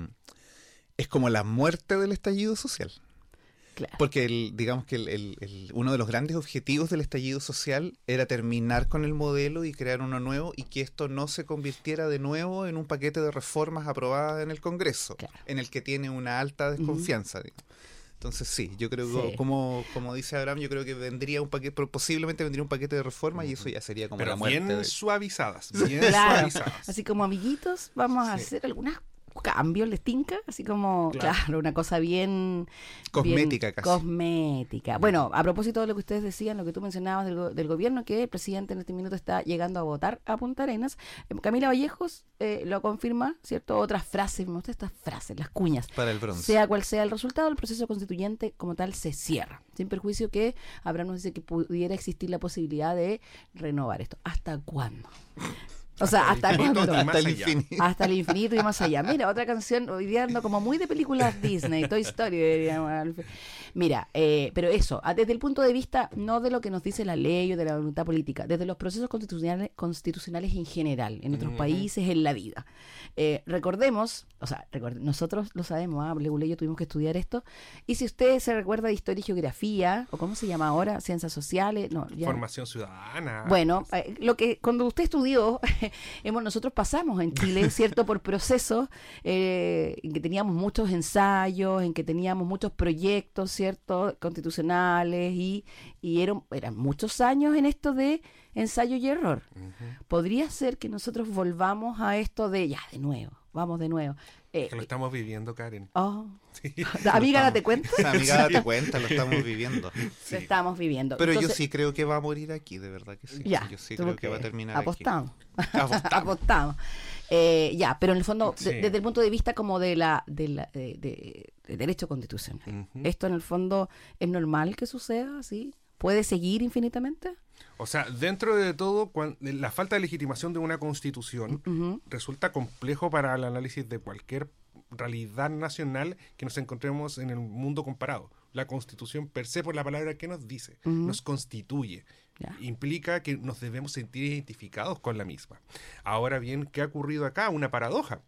S4: es como la muerte del estallido social.
S2: Claro.
S4: Porque el, digamos que el- el- el- uno de los grandes objetivos del estallido social era terminar con el modelo y crear uno nuevo y que esto no se convirtiera de nuevo en un paquete de reformas aprobadas en el Congreso,
S2: Claro.
S4: en el que tiene una alta desconfianza. digamos. Entonces sí, yo creo que
S2: Sí.
S4: como, como dice Abraham, yo creo que vendría un paquete, posiblemente vendría un paquete de reformas y eso ya sería como la
S3: Pero
S4: muerte.
S3: bien
S4: de-
S3: suavizadas, bien
S2: Claro.
S3: suavizadas.
S2: Así como amiguitos, vamos a hacer algunos cambios, les tinca, así como, claro,
S3: Claro.
S2: una cosa bien
S4: Cosmética
S2: bien
S4: casi.
S2: Cosmética. Bueno, a propósito de lo que ustedes decían, lo que tú mencionabas del, del gobierno, que el presidente en este minuto está llegando a votar a Punta Arenas. eh, Camila Vallejos eh, lo confirma, ¿cierto? Otras frases, me gustan estas frases, las cuñas.
S4: para el bronce.
S2: Sea cual sea el resultado, el proceso constituyente como tal se cierra. Sin perjuicio que Abraham nos dice que pudiera existir la posibilidad de renovar esto. ¿Hasta cuándo? O sea, ¿hasta
S3: el infinito
S2: cuándo?
S3: y más
S4: Hasta el
S3: allá.
S4: infinito.
S2: Hasta el infinito y más allá. Mira, otra canción, hoy día ando como muy de películas Disney, Toy Story. Mira, eh, pero eso, desde el punto de vista no de lo que nos dice la ley o de la voluntad política, desde los procesos constitucionales, constitucionales en general, en otros países, en la vida. Eh, recordemos, o sea, recuerde- nosotros lo sabemos, ¿ah? Y yo tuvimos que estudiar esto, y si usted se recuerda de historia y geografía, o cómo se llama ahora, ciencias sociales, no, ya-
S3: Formación ciudadana.
S2: bueno, eh, lo que cuando usted estudió, hemos, nosotros pasamos en Chile, ¿cierto? Por procesos eh, en que teníamos muchos ensayos, en que teníamos muchos proyectos, ¿cierto? Constitucionales y, y eran, eran muchos años en esto de ensayo y error. Podría ser que nosotros volvamos a esto de, ya, de nuevo, vamos de nuevo. Eh,
S3: lo estamos viviendo, Karen.
S2: oh,
S3: Sí.
S2: amiga, date cuenta,
S4: amiga, date cuenta, lo estamos viviendo.
S2: lo estamos viviendo.
S4: Pero yo sí creo que va a morir aquí, de verdad que sí.
S2: Ya,
S4: yo sí creo que, va a terminar
S2: apostamos.
S4: aquí. Apostamos.
S2: apostamos. Eh, ya, pero en el fondo, de-
S3: Sí.
S2: desde el punto de vista como de la, de la- de- de- de derecho constitucional. ¿esto en el fondo es normal que suceda así? ¿Puede seguir infinitamente?
S3: O sea, dentro de todo, la falta de legitimación de una constitución resulta complejo para el análisis de cualquier realidad nacional que nos encontremos en el mundo comparado. La constitución per se, por la palabra que nos dice, nos constituye. Implica que nos debemos sentir identificados con la misma. Ahora bien, ¿qué ha ocurrido acá? Una paradoja.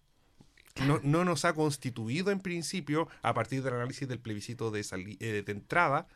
S3: No, no nos ha constituido en principio, a partir del análisis del plebiscito de, eh, de entrada,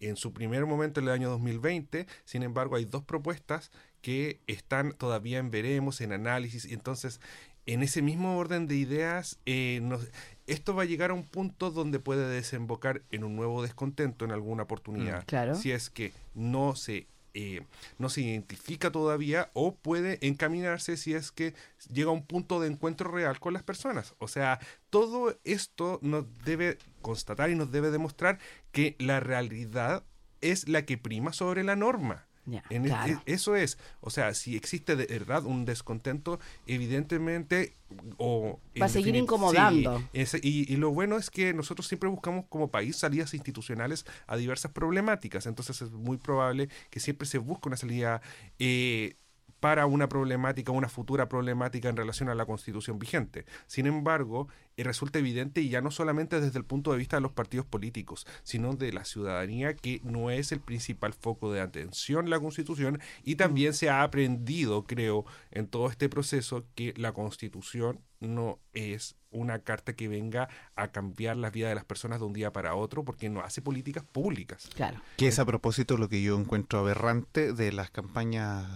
S3: en su primer momento en el año 2020. Sin embargo, hay dos propuestas que están todavía en veremos, en análisis. y Entonces, en ese mismo orden de ideas, eh, nos- esto va a llegar a un punto donde puede desembocar en un nuevo descontento en alguna oportunidad.
S2: Mm, claro.
S3: Si es que no se, eh, no se identifica todavía o puede encaminarse si es que llega a un punto de encuentro real con las personas. O sea, todo esto nos debe constatar y nos debe demostrar que la realidad es la que prima sobre la norma. En e-
S2: claro.
S3: e- eso es, o sea, si existe de verdad un descontento, evidentemente, o
S2: Va a seguir incomodando.
S3: sí, ese- y, y lo bueno es que nosotros siempre buscamos como país salidas institucionales a diversas problemáticas, entonces es muy probable que siempre se busque una salida eh, para una problemática, una futura problemática en relación a la constitución vigente. Sin embargo, eh, resulta evidente, y ya no solamente desde el punto de vista de los partidos políticos, sino de la ciudadanía, que no es el principal foco de atención la constitución, y también se ha aprendido, creo, en todo este proceso, que la constitución no es una carta que venga a cambiar la vida de las personas de un día para otro, porque no hace políticas públicas.
S2: Claro.
S4: Que es a propósito lo que yo encuentro aberrante de las campañas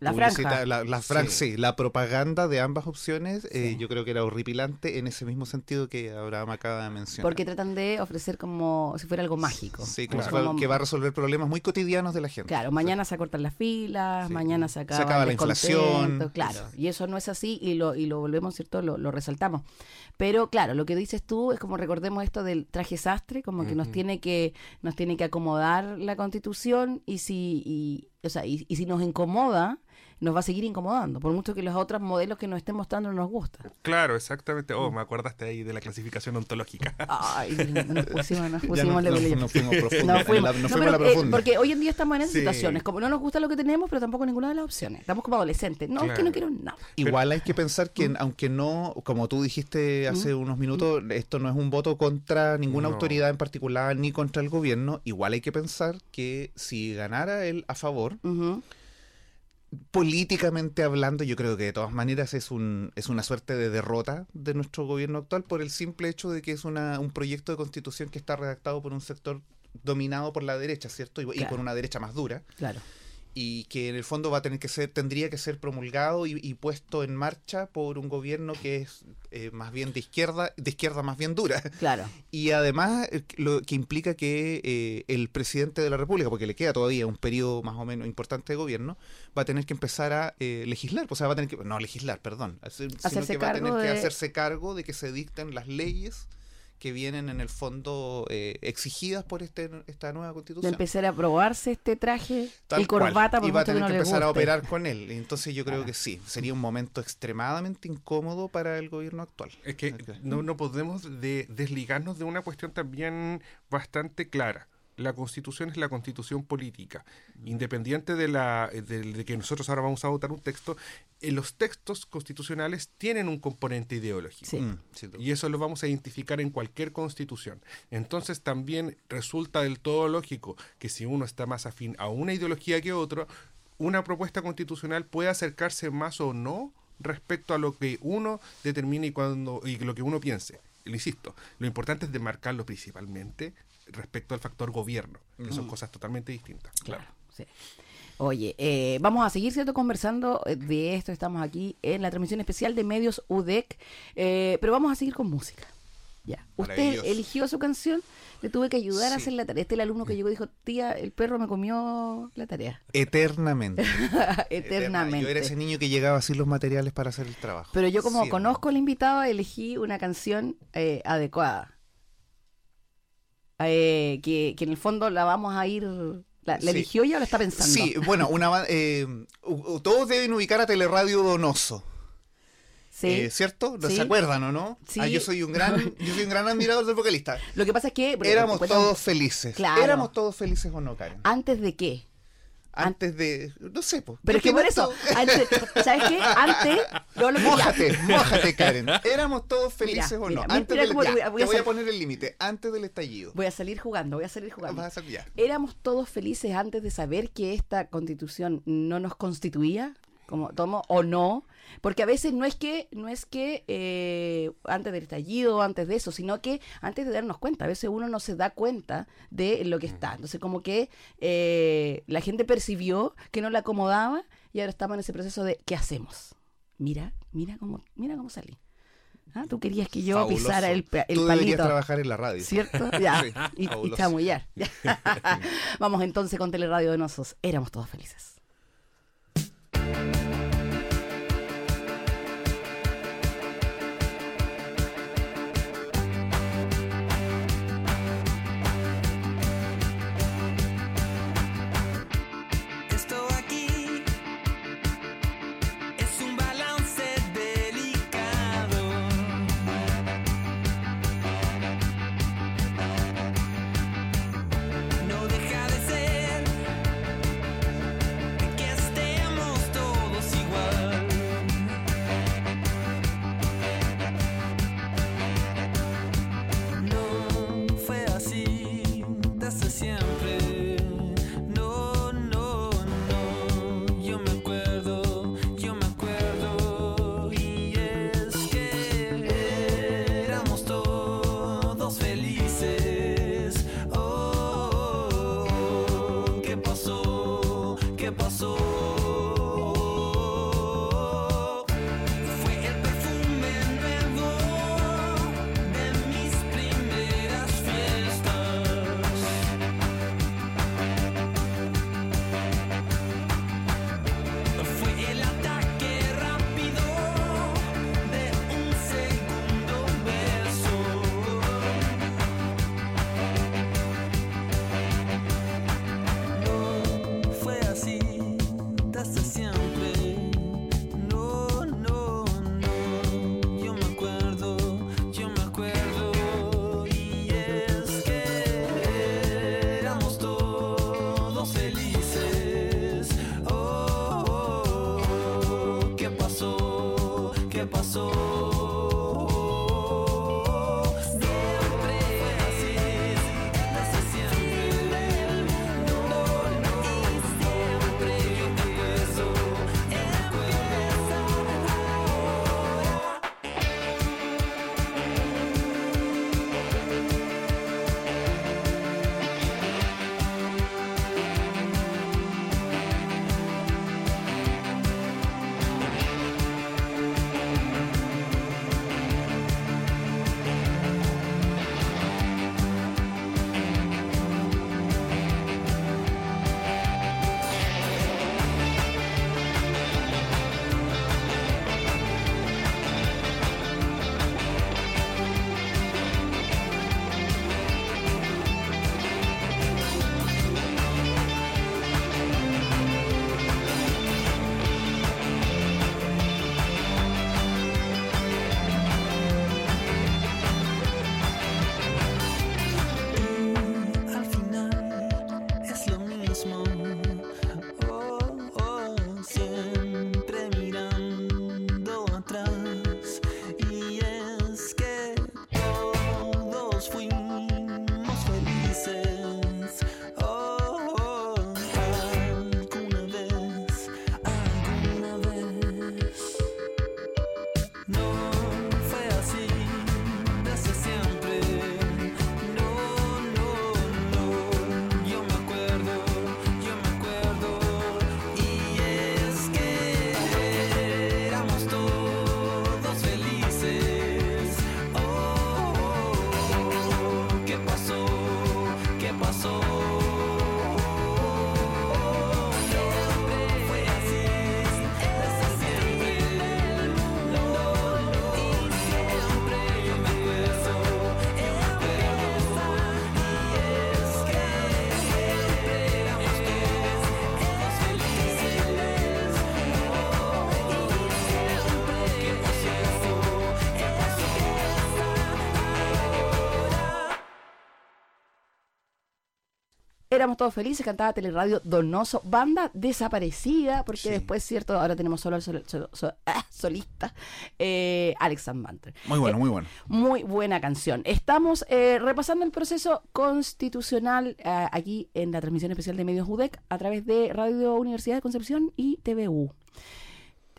S2: La franja.
S4: la, la fran-
S3: Sí.
S4: sí, la propaganda de ambas opciones, eh, yo creo que era horripilante en ese mismo sentido que Abraham acaba de mencionar.
S2: Porque tratan de ofrecer como si fuera algo mágico.
S4: Sí,
S2: Como
S4: como- que va a resolver problemas muy cotidianos de la gente.
S2: Claro, mañana se acortan las filas,
S4: Sí.
S2: mañana se
S4: Se
S2: acaba,
S4: acaba
S2: el
S4: la inflación.
S2: Claro, y eso no es así y lo, y lo volvemos, ¿cierto? Lo, lo resaltamos. Pero claro, lo que dices tú es como recordemos esto del traje sastre, como que nos tiene que nos tiene que acomodar la constitución y si, y, o sea, y, y si nos incomoda, nos va a seguir incomodando, por mucho que los otros modelos que nos estén mostrando no nos gustan.
S3: Claro, exactamente. Oh, me acordaste ahí de la clasificación ontológica.
S2: Ay, nos pusimos, nos
S4: Ya
S2: pusimos
S4: no,
S2: de
S4: no- no fuimos profundos.
S2: No
S4: en
S2: fuimos,
S4: la- no
S2: no,
S4: fuimos
S2: pero,
S4: a la
S2: eh,
S4: profunda.
S2: porque hoy en día estamos en esas
S3: Sí.
S2: situaciones, como no nos gusta lo que tenemos, pero tampoco ninguna de las opciones. Estamos como adolescentes. No, es que no quiero nada.
S4: Igual hay que pensar que,
S2: Mm.
S4: aunque no, como tú dijiste hace unos minutos, esto no es un voto contra ninguna
S3: No.
S4: autoridad en particular ni contra el gobierno, igual hay que pensar que si ganara él a favor. Políticamente hablando, yo creo que de todas maneras es, un, es una suerte de derrota de nuestro gobierno actual por el simple hecho de que es una, un proyecto de constitución que está redactado por un sector dominado por la derecha, ¿cierto? Y, y por una derecha más dura.
S2: Claro.
S4: Y que en el fondo va a tener que ser, tendría que ser promulgado y, y puesto en marcha por un gobierno que es eh, más bien de izquierda, de izquierda más bien dura.
S2: Claro.
S4: Y además eh, lo que implica que eh, el presidente de la República, porque le queda todavía un periodo más o menos importante de gobierno, va a tener que empezar a eh, legislar, o sea, va a tener que, no legislar, perdón, sino
S2: Hacerse
S4: que va a tener que hacerse cargo de que se dicten las leyes que vienen en el fondo eh, exigidas por este, esta nueva
S2: De
S4: constitución.
S2: empezar a probarse este traje
S4: Tal
S2: y corbata por
S4: y va a
S2: que
S4: tener
S2: no
S4: que
S2: le
S4: empezar a operar con él. Entonces yo creo
S2: Ah.
S4: que sí, sería un momento extremadamente incómodo para el gobierno actual.
S3: Es que no, no podemos de- desligarnos de una cuestión también bastante clara. La constitución es la constitución política. Independiente de, la, de, de que nosotros ahora vamos a votar un texto, eh, los textos constitucionales tienen un componente ideológico.
S2: Sí.
S4: Mm.
S3: Y eso lo vamos a identificar en cualquier constitución. Entonces también resulta del todo lógico que si uno está más afín a una ideología que otro, una propuesta constitucional puede acercarse más o no respecto a lo que uno determine y, cuando, y lo que uno piense. Lo insisto, lo importante es demarcarlo principalmente respecto al factor gobierno, que son cosas totalmente distintas.
S2: Claro, sí. Oye, eh, vamos a seguir cierto conversando eh, de esto. Estamos aquí en la transmisión especial de Medios UDEC, eh, pero vamos a seguir con música. Ya. Usted eligió su canción, le tuve que ayudar a hacer la tarea. Este es el alumno que llegó y dijo, tía, el perro me comió la tarea.
S4: Eternamente.
S2: Eternamente.
S4: Yo era ese niño que llegaba sin los materiales para hacer el trabajo.
S2: Pero yo como
S4: Sí,
S2: conozco al invitado, elegí una canción eh, adecuada. Eh, que, que en el fondo la vamos a ir... ¿La, la
S4: Sí.
S2: eligió la está pensando?
S4: Sí, bueno, una, eh, todos deben ubicar a Teleradio Donoso.
S2: Sí.
S4: eh, ¿Cierto? ¿No
S2: Sí.
S4: ¿Se acuerdan o no?
S2: Sí.
S4: Ah, yo soy un gran, yo soy un gran admirador del vocalista.
S2: Lo que pasa es que...
S4: Éramos todos felices.
S2: Claro.
S4: Éramos todos felices o no, Karen.
S2: ¿Antes de qué?
S4: Antes de. No sé, pues.
S2: Pero es que por eso, antes, ¿sabes qué? Antes, yo lo.
S4: Mójate, mójate, Karen. ¿Éramos todos felices
S2: Mira,
S4: o no?
S2: mira,
S4: Antes
S2: mira
S4: del, ya,
S2: voy a- voy
S4: te
S2: a
S4: voy a
S2: hacer-
S4: poner el límite. Antes del estallido.
S2: Voy a salir jugando, voy a salir jugando.
S4: Vas a hacer ya.
S2: Éramos todos felices antes de saber que esta constitución no nos constituía, como tomo o no, porque a veces no es que, no es que eh, antes del estallido o antes de eso, sino que antes de darnos cuenta, a veces uno no se da cuenta de lo que está. Entonces como que eh, la gente percibió que no la acomodaba y ahora estamos en ese proceso de ¿qué hacemos? Mira, mira cómo, mira cómo salí. Ah, Tú querías que yo
S4: Fabuloso.
S2: pisara el, el
S4: Tú
S2: palito.
S4: trabajar en la radio.
S2: ¿Cierto? Ya.
S4: Sí,
S2: y, y chamullar. Ya. Vamos entonces con Teleradio de Nosos. Éramos todos felices.
S5: Éramos
S2: todos felices, cantaba Teleradio Donoso, banda desaparecida, porque
S4: Sí.
S2: después, cierto, ahora tenemos solo al sol- sol- sol- ah, solista, eh, Alex Manter.
S4: Muy bueno, muy bueno.
S2: Muy buena canción. Estamos eh, repasando el proceso constitucional eh, aquí en la transmisión especial de Medios UDEC a través de Radio Universidad de Concepción y TVU.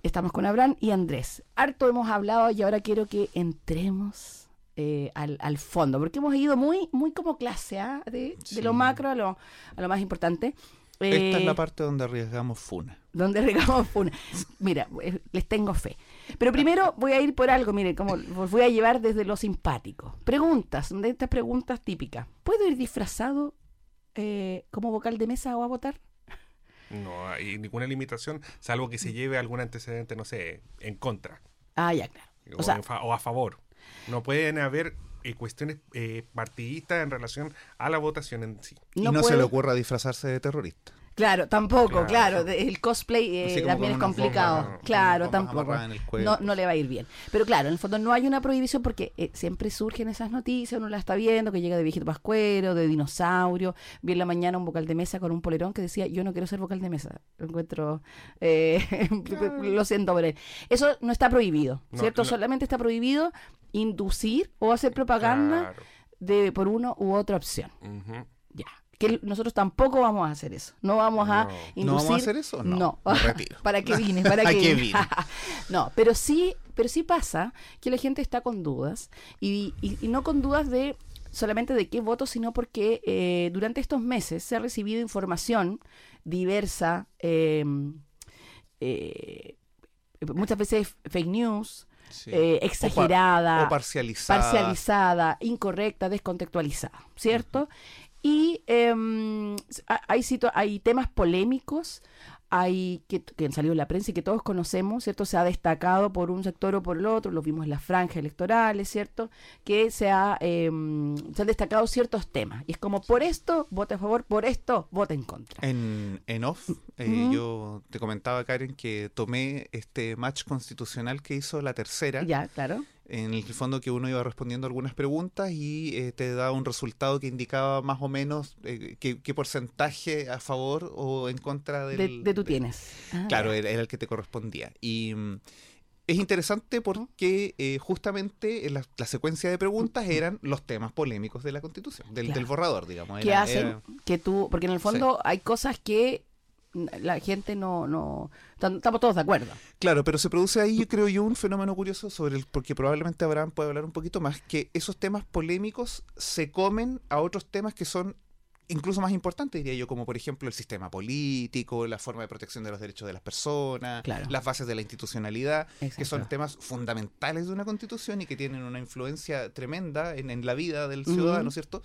S2: Estamos con Abraham y Andrés. Harto hemos hablado y ahora quiero que entremos eh, al, al fondo, porque hemos ido muy, muy como clase, ¿ah? de, de lo macro a lo, a lo más importante.
S4: Esta es
S2: Eh,
S4: la parte donde arriesgamos funa.
S2: donde regamos funa. Mira, eh, les tengo fe. Pero primero voy a ir por algo, mire, como os voy a llevar desde lo simpático. Preguntas, de estas preguntas típicas. ¿Puedo ir disfrazado eh, como vocal de mesa o a votar?
S3: No hay ninguna limitación, salvo que se lleve algún antecedente, no sé, en contra
S2: Ah, ya, claro.
S3: o,
S2: O sea,
S3: fa- o a favor. No pueden haber eh, cuestiones eh, partidistas en relación a la votación en sí.
S4: y
S2: no
S4: se le ocurra disfrazarse de terrorista.
S2: Claro, tampoco, claro. El cosplay eh, también es
S4: una
S2: complicado.
S3: bomba-
S2: claro, tampoco. No, no le va a ir bien. Pero claro, en el fondo no hay una prohibición porque eh, siempre surgen esas noticias, uno la está viendo, que llega de viejito pascuero, de dinosaurio. Vi en la mañana un vocal de mesa con un polerón que decía, yo no quiero ser vocal de mesa. Lo encuentro, eh, lo siento por él. Eso no está prohibido, ¿cierto?
S3: no.
S2: Solamente está prohibido inducir o hacer propaganda
S3: Claro.
S2: de por uno u otra opción. Que nosotros tampoco vamos a hacer eso. No vamos a
S3: No.
S2: inducir.
S4: ¿No vamos a hacer eso? No,
S2: No. ¿Para qué vine? ¿Para
S4: ¿A
S2: qué vine? no, pero sí, pero sí pasa que la gente está con dudas y, y- y no con dudas de solamente de qué voto, sino porque eh, durante estos meses se ha recibido información diversa, eh, eh, muchas veces fake news,
S4: Sí.
S2: eh,
S4: O par-
S2: exagerada,
S4: O parcializada.
S2: parcializada, incorrecta, descontextualizada, ¿cierto? Y ha- hay, hay temas polémicos, hay que, que han salido en la prensa y que todos conocemos, ¿cierto? Se ha destacado por un sector o por el otro, lo vimos en las franjas electorales, ¿cierto? Que se, ha, em, se han destacado ciertos temas. Y es como, por esto, vote a favor, por esto, vote en contra.
S4: En, en off, eh, yo te comentaba, Karen, que tomé este match constitucional que hizo la tercera.
S2: Ya, claro.
S4: En el fondo que uno iba respondiendo algunas preguntas y eh, te daba un resultado que indicaba más o menos eh, qué, qué porcentaje a favor o en contra del,
S2: De, de tú tienes. Ah,
S4: Claro, era, era el que te correspondía. Y mm, es interesante porque eh, justamente en la, la secuencia de preguntas eran los temas polémicos de la Constitución, del,
S2: Claro.
S4: del borrador, digamos.
S2: que
S4: Era-
S2: hacen
S4: era-
S2: que tú, porque en el fondo hay cosas que la gente no, no, tam- estamos todos de acuerdo.
S4: Claro, pero se produce ahí, yo creo yo, un fenómeno curioso sobre el, porque probablemente Abraham puede hablar un poquito más, que esos temas polémicos se comen a otros temas que son incluso más importantes, diría yo, como por ejemplo el sistema político, la forma de protección de los derechos de las personas,
S2: Claro.
S4: las bases de la institucionalidad, que son temas fundamentales de una constitución y que tienen una influencia tremenda en, en la vida del ciudadano, ¿cierto?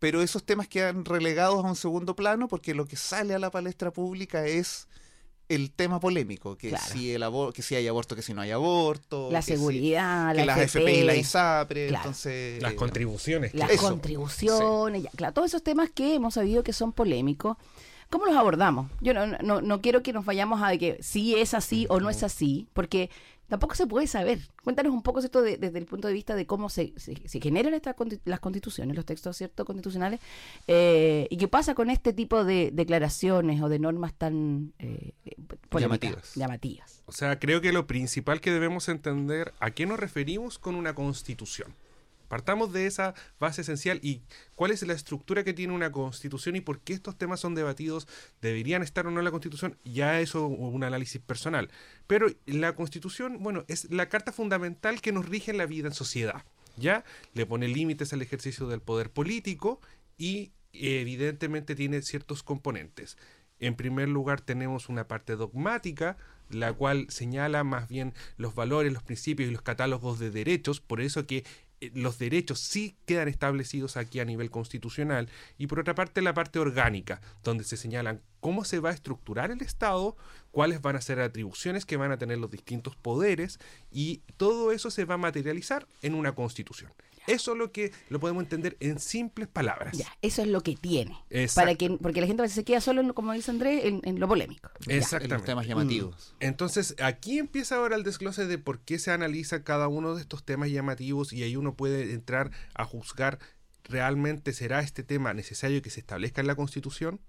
S4: Pero esos temas quedan relegados a un segundo plano porque lo que sale a la palestra pública es el tema polémico, que
S2: Claro.
S4: si el que si hay aborto, que si no hay aborto,
S2: La
S4: que si-
S2: seguridad,
S4: que
S2: la
S4: las
S2: FP,
S4: y la ISAPRE,
S2: Claro.
S4: entonces
S3: Las contribuciones.
S2: las
S4: Eso,
S2: contribuciones, ya, claro, todos esos temas que hemos sabido que son polémicos. ¿Cómo los abordamos? Yo no, no, no quiero que nos vayamos a de que sí es así o no es así, porque tampoco se puede saber. Cuéntanos un poco esto de- desde el punto de vista de cómo se, se, se generan estas las constituciones, los textos ciertos constitucionales, eh, y qué pasa con este tipo de declaraciones o de normas tan eh,
S4: Llamativas.
S2: llamativas.
S3: O sea, creo que lo principal que debemos entender a qué nos referimos con una constitución. Partamos de esa base esencial y cuál es la estructura que tiene una constitución y por qué estos temas son debatidos, deberían estar o no en la constitución, ya eso un análisis personal. Pero la constitución, bueno, es la carta fundamental que nos rige en la vida en sociedad. ¿Ya? Le pone límites al ejercicio del poder político y evidentemente tiene ciertos componentes. En primer lugar tenemos una parte dogmática, la cual señala más bien los valores, los principios y los catálogos de derechos, por eso que los derechos sí quedan establecidos aquí a nivel constitucional y por otra parte la parte orgánica, donde se señalan cómo se va a estructurar el Estado, cuáles van a ser atribuciones que van a tener los distintos poderes y todo eso se va a materializar en una constitución. Eso es lo que lo podemos entender en simples palabras.
S2: Ya, eso es lo que tiene.
S3: Exacto.
S2: Para que, porque la gente a veces se queda solo, en como dice Andrés, en, en lo polémico. Ya.
S4: En los
S3: Exactamente.
S4: temas llamativos.
S3: Entonces, aquí empieza ahora el desglose de por qué se analiza cada uno de estos temas llamativos y ahí uno puede entrar a juzgar realmente será este tema necesario que se establezca en la Constitución.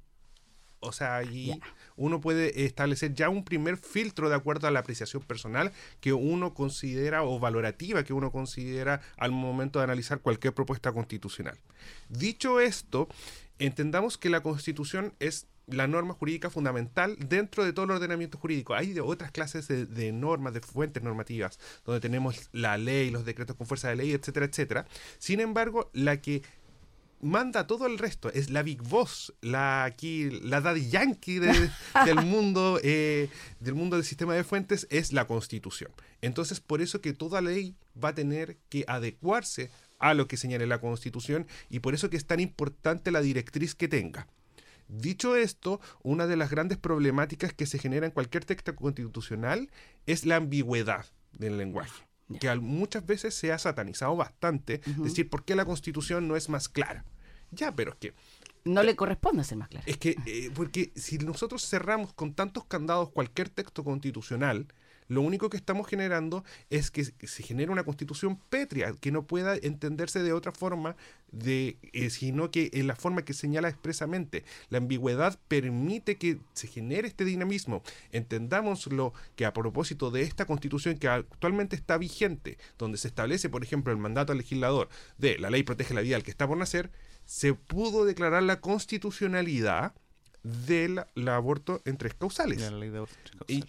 S3: O sea, ahí
S2: Ya.
S3: Uno puede establecer ya un primer filtro de acuerdo a la apreciación personal que uno considera o valorativa que uno considera al momento de analizar cualquier propuesta constitucional. Dicho esto, entendamos que la Constitución es la norma jurídica fundamental dentro de todo el ordenamiento jurídico. Hay otras clases de, de normas, de fuentes normativas, donde tenemos la ley, los decretos con fuerza de ley, etcétera, etcétera. Sin embargo, la que manda todo el resto es la Big Boss, la aquí la Daddy Yankee de- del mundo eh, del mundo del sistema de fuentes es la Constitución. Entonces, por eso que toda ley va a tener que adecuarse a lo que señale la Constitución y por eso que es tan importante la directriz que tenga. Dicho esto, una de las grandes problemáticas que se genera en cualquier texto constitucional es la ambigüedad del lenguaje, que muchas veces se ha satanizado bastante, decir por qué la constitución no es más clara. Ya, pero es que
S2: No le corresponde ser más claro.
S3: es que, eh, porque si nosotros cerramos con tantos candados cualquier texto constitucional, lo único que estamos generando es que se- genere una constitución pétrea, que no pueda entenderse de otra forma, de, eh, sino que en la forma que señala expresamente. La ambigüedad permite que se genere este dinamismo. Entendámoslo que a propósito de esta constitución que actualmente está vigente, donde se establece, por ejemplo, el mandato al legislador de la ley protege la vida al que está por nacer, se pudo declarar la constitucionalidad del el aborto en tres causales.
S4: La ley de aborto
S3: Y,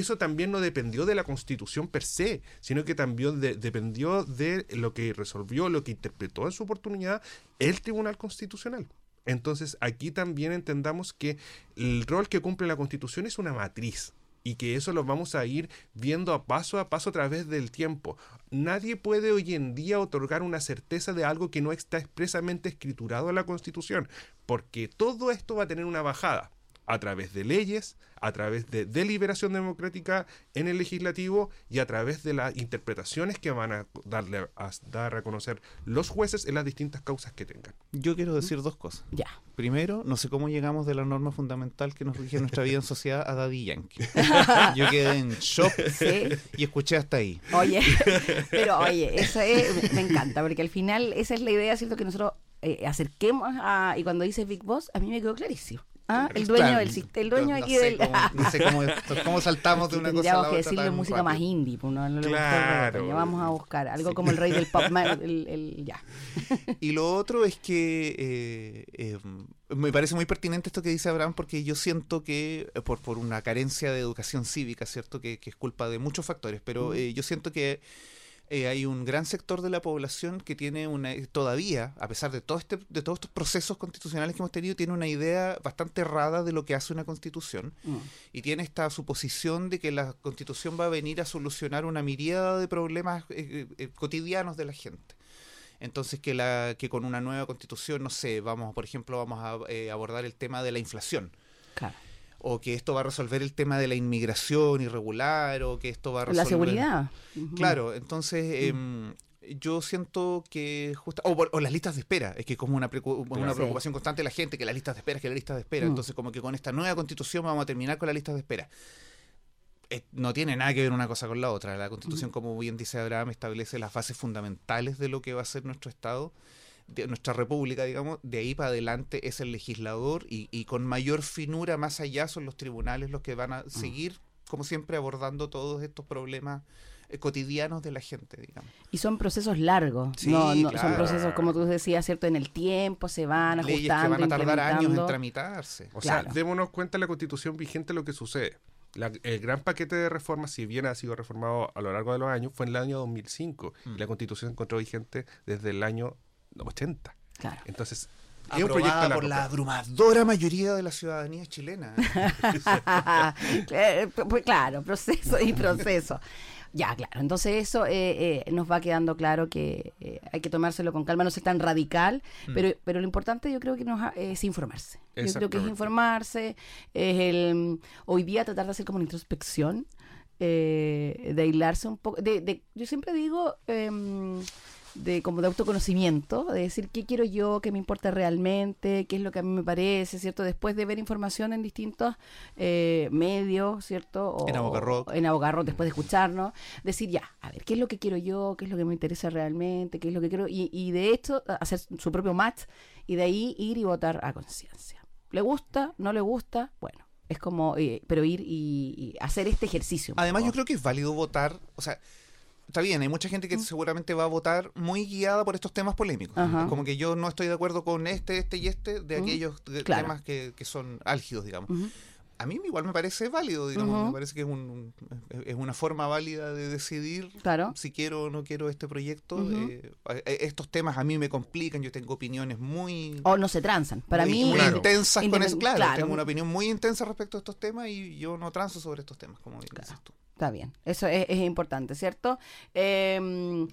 S3: eso también no dependió de la constitución per se, sino que también de- dependió de lo que resolvió, lo que interpretó en su oportunidad el Tribunal Constitucional. Entonces aquí también entendamos que el rol que cumple la constitución es una matriz y que eso lo vamos a ir viendo a paso a paso a través del tiempo. Nadie puede hoy en día otorgar una certeza de algo que no está expresamente escriturado en la constitución, porque todo esto va a tener una bajada a través de leyes, a través de deliberación democrática en el legislativo y a través de las interpretaciones que van a darle a dar a conocer los jueces en las distintas causas que tengan.
S4: Yo quiero decir dos cosas.
S2: Ya.
S4: Primero, no sé cómo llegamos de la norma fundamental que nos rige nuestra vida en sociedad a Daddy Yankee. Yo quedé en shock
S2: Sí.
S4: y escuché hasta ahí.
S2: Oye, pero oye, esa es, me encanta, porque al final esa es la idea, ¿cierto? Que nosotros eh, acerquemos a, y cuando dice Big Boss, a mí me quedó clarísimo. Ah, el dueño
S4: Claro,
S2: del sistema, el dueño
S4: no
S2: aquí del...
S4: Cómo, no sé cómo, cómo saltamos de una cosa a
S2: que decirle música más indie, pues no, no le
S3: Claro.
S2: reggaetón, ya vamos a buscar algo como el rey del pop, ma- el, el- ya.
S4: Y lo otro es que eh, eh, me parece muy pertinente esto que dice Abraham porque yo siento que eh, por, por una carencia de educación cívica, ¿cierto? Que, que es culpa de muchos factores, pero eh, yo siento que eh, hay un gran sector de la población que tiene una todavía, a pesar de todo este, de todos estos procesos constitucionales que hemos tenido, tiene una idea bastante errada de lo que hace una constitución
S2: Mm.
S4: y tiene esta suposición de que la constitución va a venir a solucionar una miríada de problemas eh, eh, cotidianos de la gente. Entonces que la que con una nueva constitución, no sé, vamos, por ejemplo, vamos a eh, abordar el tema de la inflación
S2: Claro.
S4: O que esto va a resolver el tema de la inmigración irregular o que esto va a resolver
S2: La seguridad.
S4: Claro, entonces em, yo siento que justa- o, o las listas de espera, es que como una, preocupación constante de la gente, que las listas de espera, que las listas de espera,
S2: Mm.
S4: entonces como que con esta nueva constitución vamos a terminar con las listas de espera. Eh, no tiene nada que ver una cosa con la otra. La constitución, como bien dice Abraham, establece las bases fundamentales de lo que va a ser nuestro Estado, de nuestra república, digamos. De ahí para adelante es el legislador y, y con mayor finura más allá son los tribunales los que van a seguir, como siempre, abordando todos estos problemas eh, cotidianos de la gente, digamos.
S2: Y son procesos largos.
S4: Sí,
S2: no, no, Son procesos, como tú decías, ¿cierto? En el tiempo se van
S4: Leyes que
S2: ajustando,
S4: van a tardar años en tramitarse.
S3: O
S2: Claro.
S3: sea, démonos cuenta en la constitución vigente lo que sucede. La- el gran paquete de reformas, si bien ha sido reformado a lo largo de los años, fue en el año 2005.
S4: Mm.
S3: Y la constitución se encontró vigente desde el año 80.
S2: Claro.
S3: Entonces, es un proyecto
S4: por la abrumadora mayoría de la ciudadanía chilena.
S2: Eh, pues claro, proceso y proceso. Ya, claro. Entonces eso eh, eh, nos va quedando claro que eh, hay que tomárselo con calma, no ser tan radical,
S3: Mm.
S2: pero, pero lo importante yo creo que nos ha- es informarse. Yo creo que es informarse, es el hoy día tratar de hacer como una introspección, eh, de aislarse un poco. De, de- yo siempre digo em, de como de autoconocimiento, de decir qué quiero yo, qué me importa realmente, qué es lo que a mí me parece, ¿cierto? Después de ver información en distintos eh, medios, ¿cierto? O-
S4: En Abogarrock.
S2: En Abogarrock, después de escucharnos, decir ya, a ver, qué es lo que quiero yo, qué es lo que me interesa realmente, qué es lo que quiero, y, y de a- hacer su propio match y de ahí ir y votar a conciencia. ¿Le gusta? ¿No le gusta? Bueno, es como, eh, pero ir y, y hacer este ejercicio.
S4: Además, yo creo que es válido votar, o sea, está bien, hay mucha gente que seguramente va a votar muy guiada por estos temas polémicos.
S2: Ajá.
S4: Como que yo no estoy de acuerdo con este, este y este de
S2: Ujú.
S4: aquellos
S2: Claro.
S4: temas que, que son álgidos, digamos. A mí igual me parece válido, digamos, me parece que es, un, es una forma válida de decidir
S2: Claro.
S4: si quiero o no quiero este proyecto. Eh, eh, estos temas a mí me complican, yo tengo opiniones muy...
S2: O no se transan. Para
S4: muy-
S2: mí,
S4: muy
S3: Claro.
S4: intensas con eso, claro,
S2: claro.
S4: tengo una opinión muy intensa respecto a estos temas y yo no transo sobre estos temas, como dices tú.
S2: Está bien, eso es, es importante, ¿cierto? Eh,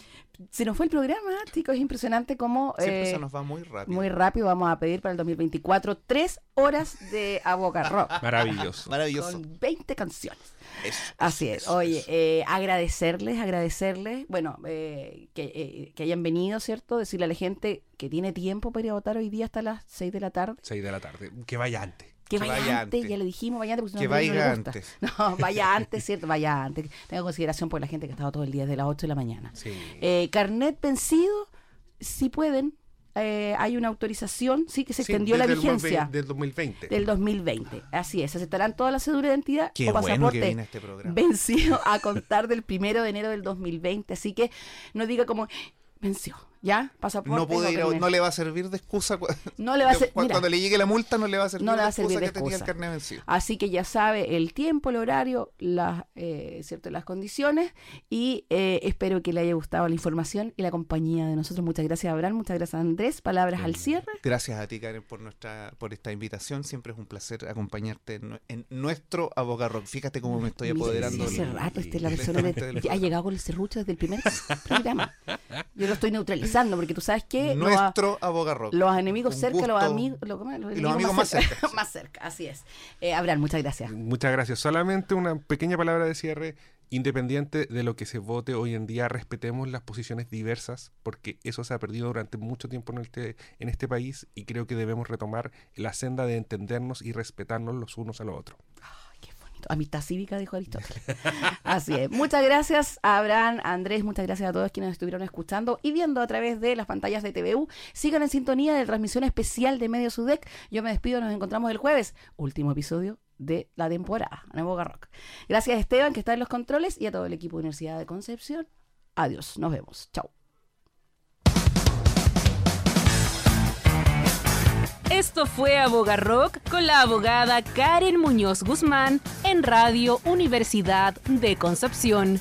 S2: se nos fue el programa, chicos, es impresionante cómo
S4: Siempre
S2: eh,
S4: se nos va muy rápido.
S2: muy rápido vamos a pedir para el 2024 tres horas de Aboca Rock
S3: Maravilloso.
S4: Maravilloso.
S2: con 20 canciones.
S4: Eso,
S2: Así es.
S4: eso,
S2: Oye,
S4: eso.
S2: eh, agradecerles, agradecerles, bueno, eh, que, eh, que hayan venido, ¿cierto? Decirle a la gente que tiene tiempo para ir a votar hoy día hasta las 6 de la tarde.
S3: 6 de la tarde. Que vaya antes.
S2: Que, vaya,
S4: vaya
S2: antes,
S4: antes.
S2: ya le dijimos, vaya antes, porque
S4: Que
S2: no,
S4: vaya antes.
S2: No, vaya antes, ¿cierto? Vaya antes. Tenga consideración por la gente que ha estado todo el día desde las 8 de la mañana.
S3: Sí.
S2: Eh, carnet vencido, si pueden, eh, hay una autorización, sí que se
S3: Sí,
S2: extendió la vigencia
S3: 2020 del 2020.
S2: del 2020. Así es, aceptarán todas las cédulas de identidad
S4: Qué
S2: o
S4: bueno
S2: pasaporte
S4: viene este programa.
S2: vencido a contar del primero de enero del 2020. Así que no diga como venció, ¿ya? Pasaporte.
S4: No ir
S2: carnet.
S4: no le va a servir de excusa. cu-
S2: No le va a ser- mira.
S4: cuando le llegue la multa no le va a servir,
S2: No le va a
S4: de
S2: servir
S4: excusa
S2: de
S4: que tenía el
S2: excusa.
S4: carnet vencido.
S2: Así que ya sabe el tiempo, el horario, las, eh, ¿cierto? las condiciones y eh, espero que le haya gustado la información y la compañía de nosotros. Muchas gracias, Abraham. Muchas gracias, Andrés. Palabras al cierre.
S4: Gracias a ti, Karen, por nuestra por esta invitación. Siempre es un placer acompañarte en, nue- en nuestro Abogarrock. Fíjate cómo me estoy
S2: Mira,
S4: apoderando.
S2: sí, hace rato este, la persona ya ha llegado con el serrucho desde el primer programa. Yo lo estoy neutralizando porque tú sabes que
S4: Nuestro Abogarrock.
S2: los enemigos cerca, los amigos,
S4: los amigos más cerca, sí.
S2: más cerca, así es. Eh, Abraham, muchas gracias.
S3: Muchas gracias. Solamente una pequeña palabra de cierre. Independiente de lo que se vote hoy en día, respetemos las posiciones diversas, porque eso se ha perdido durante mucho tiempo en este, en este país y creo que debemos retomar la senda de entendernos y respetarnos los unos a los otros.
S2: Amistad cívica, dijo Aristóteles. Así es. Muchas gracias Abraham, Andrés, muchas gracias a todos quienes estuvieron escuchando y viendo a través de las pantallas de TVU. Sigan en sintonía de transmisión especial de Medio Sudec. Yo me despido, nos encontramos el jueves. Último episodio de la temporada, Nuevo Rock. Gracias a Esteban, que está en los controles, y a todo el equipo de Universidad de Concepción. Adiós, nos vemos. Chao.
S1: Esto fue Abogarrock con la abogada Karen Muñoz Guzmán en Radio Universidad de Concepción.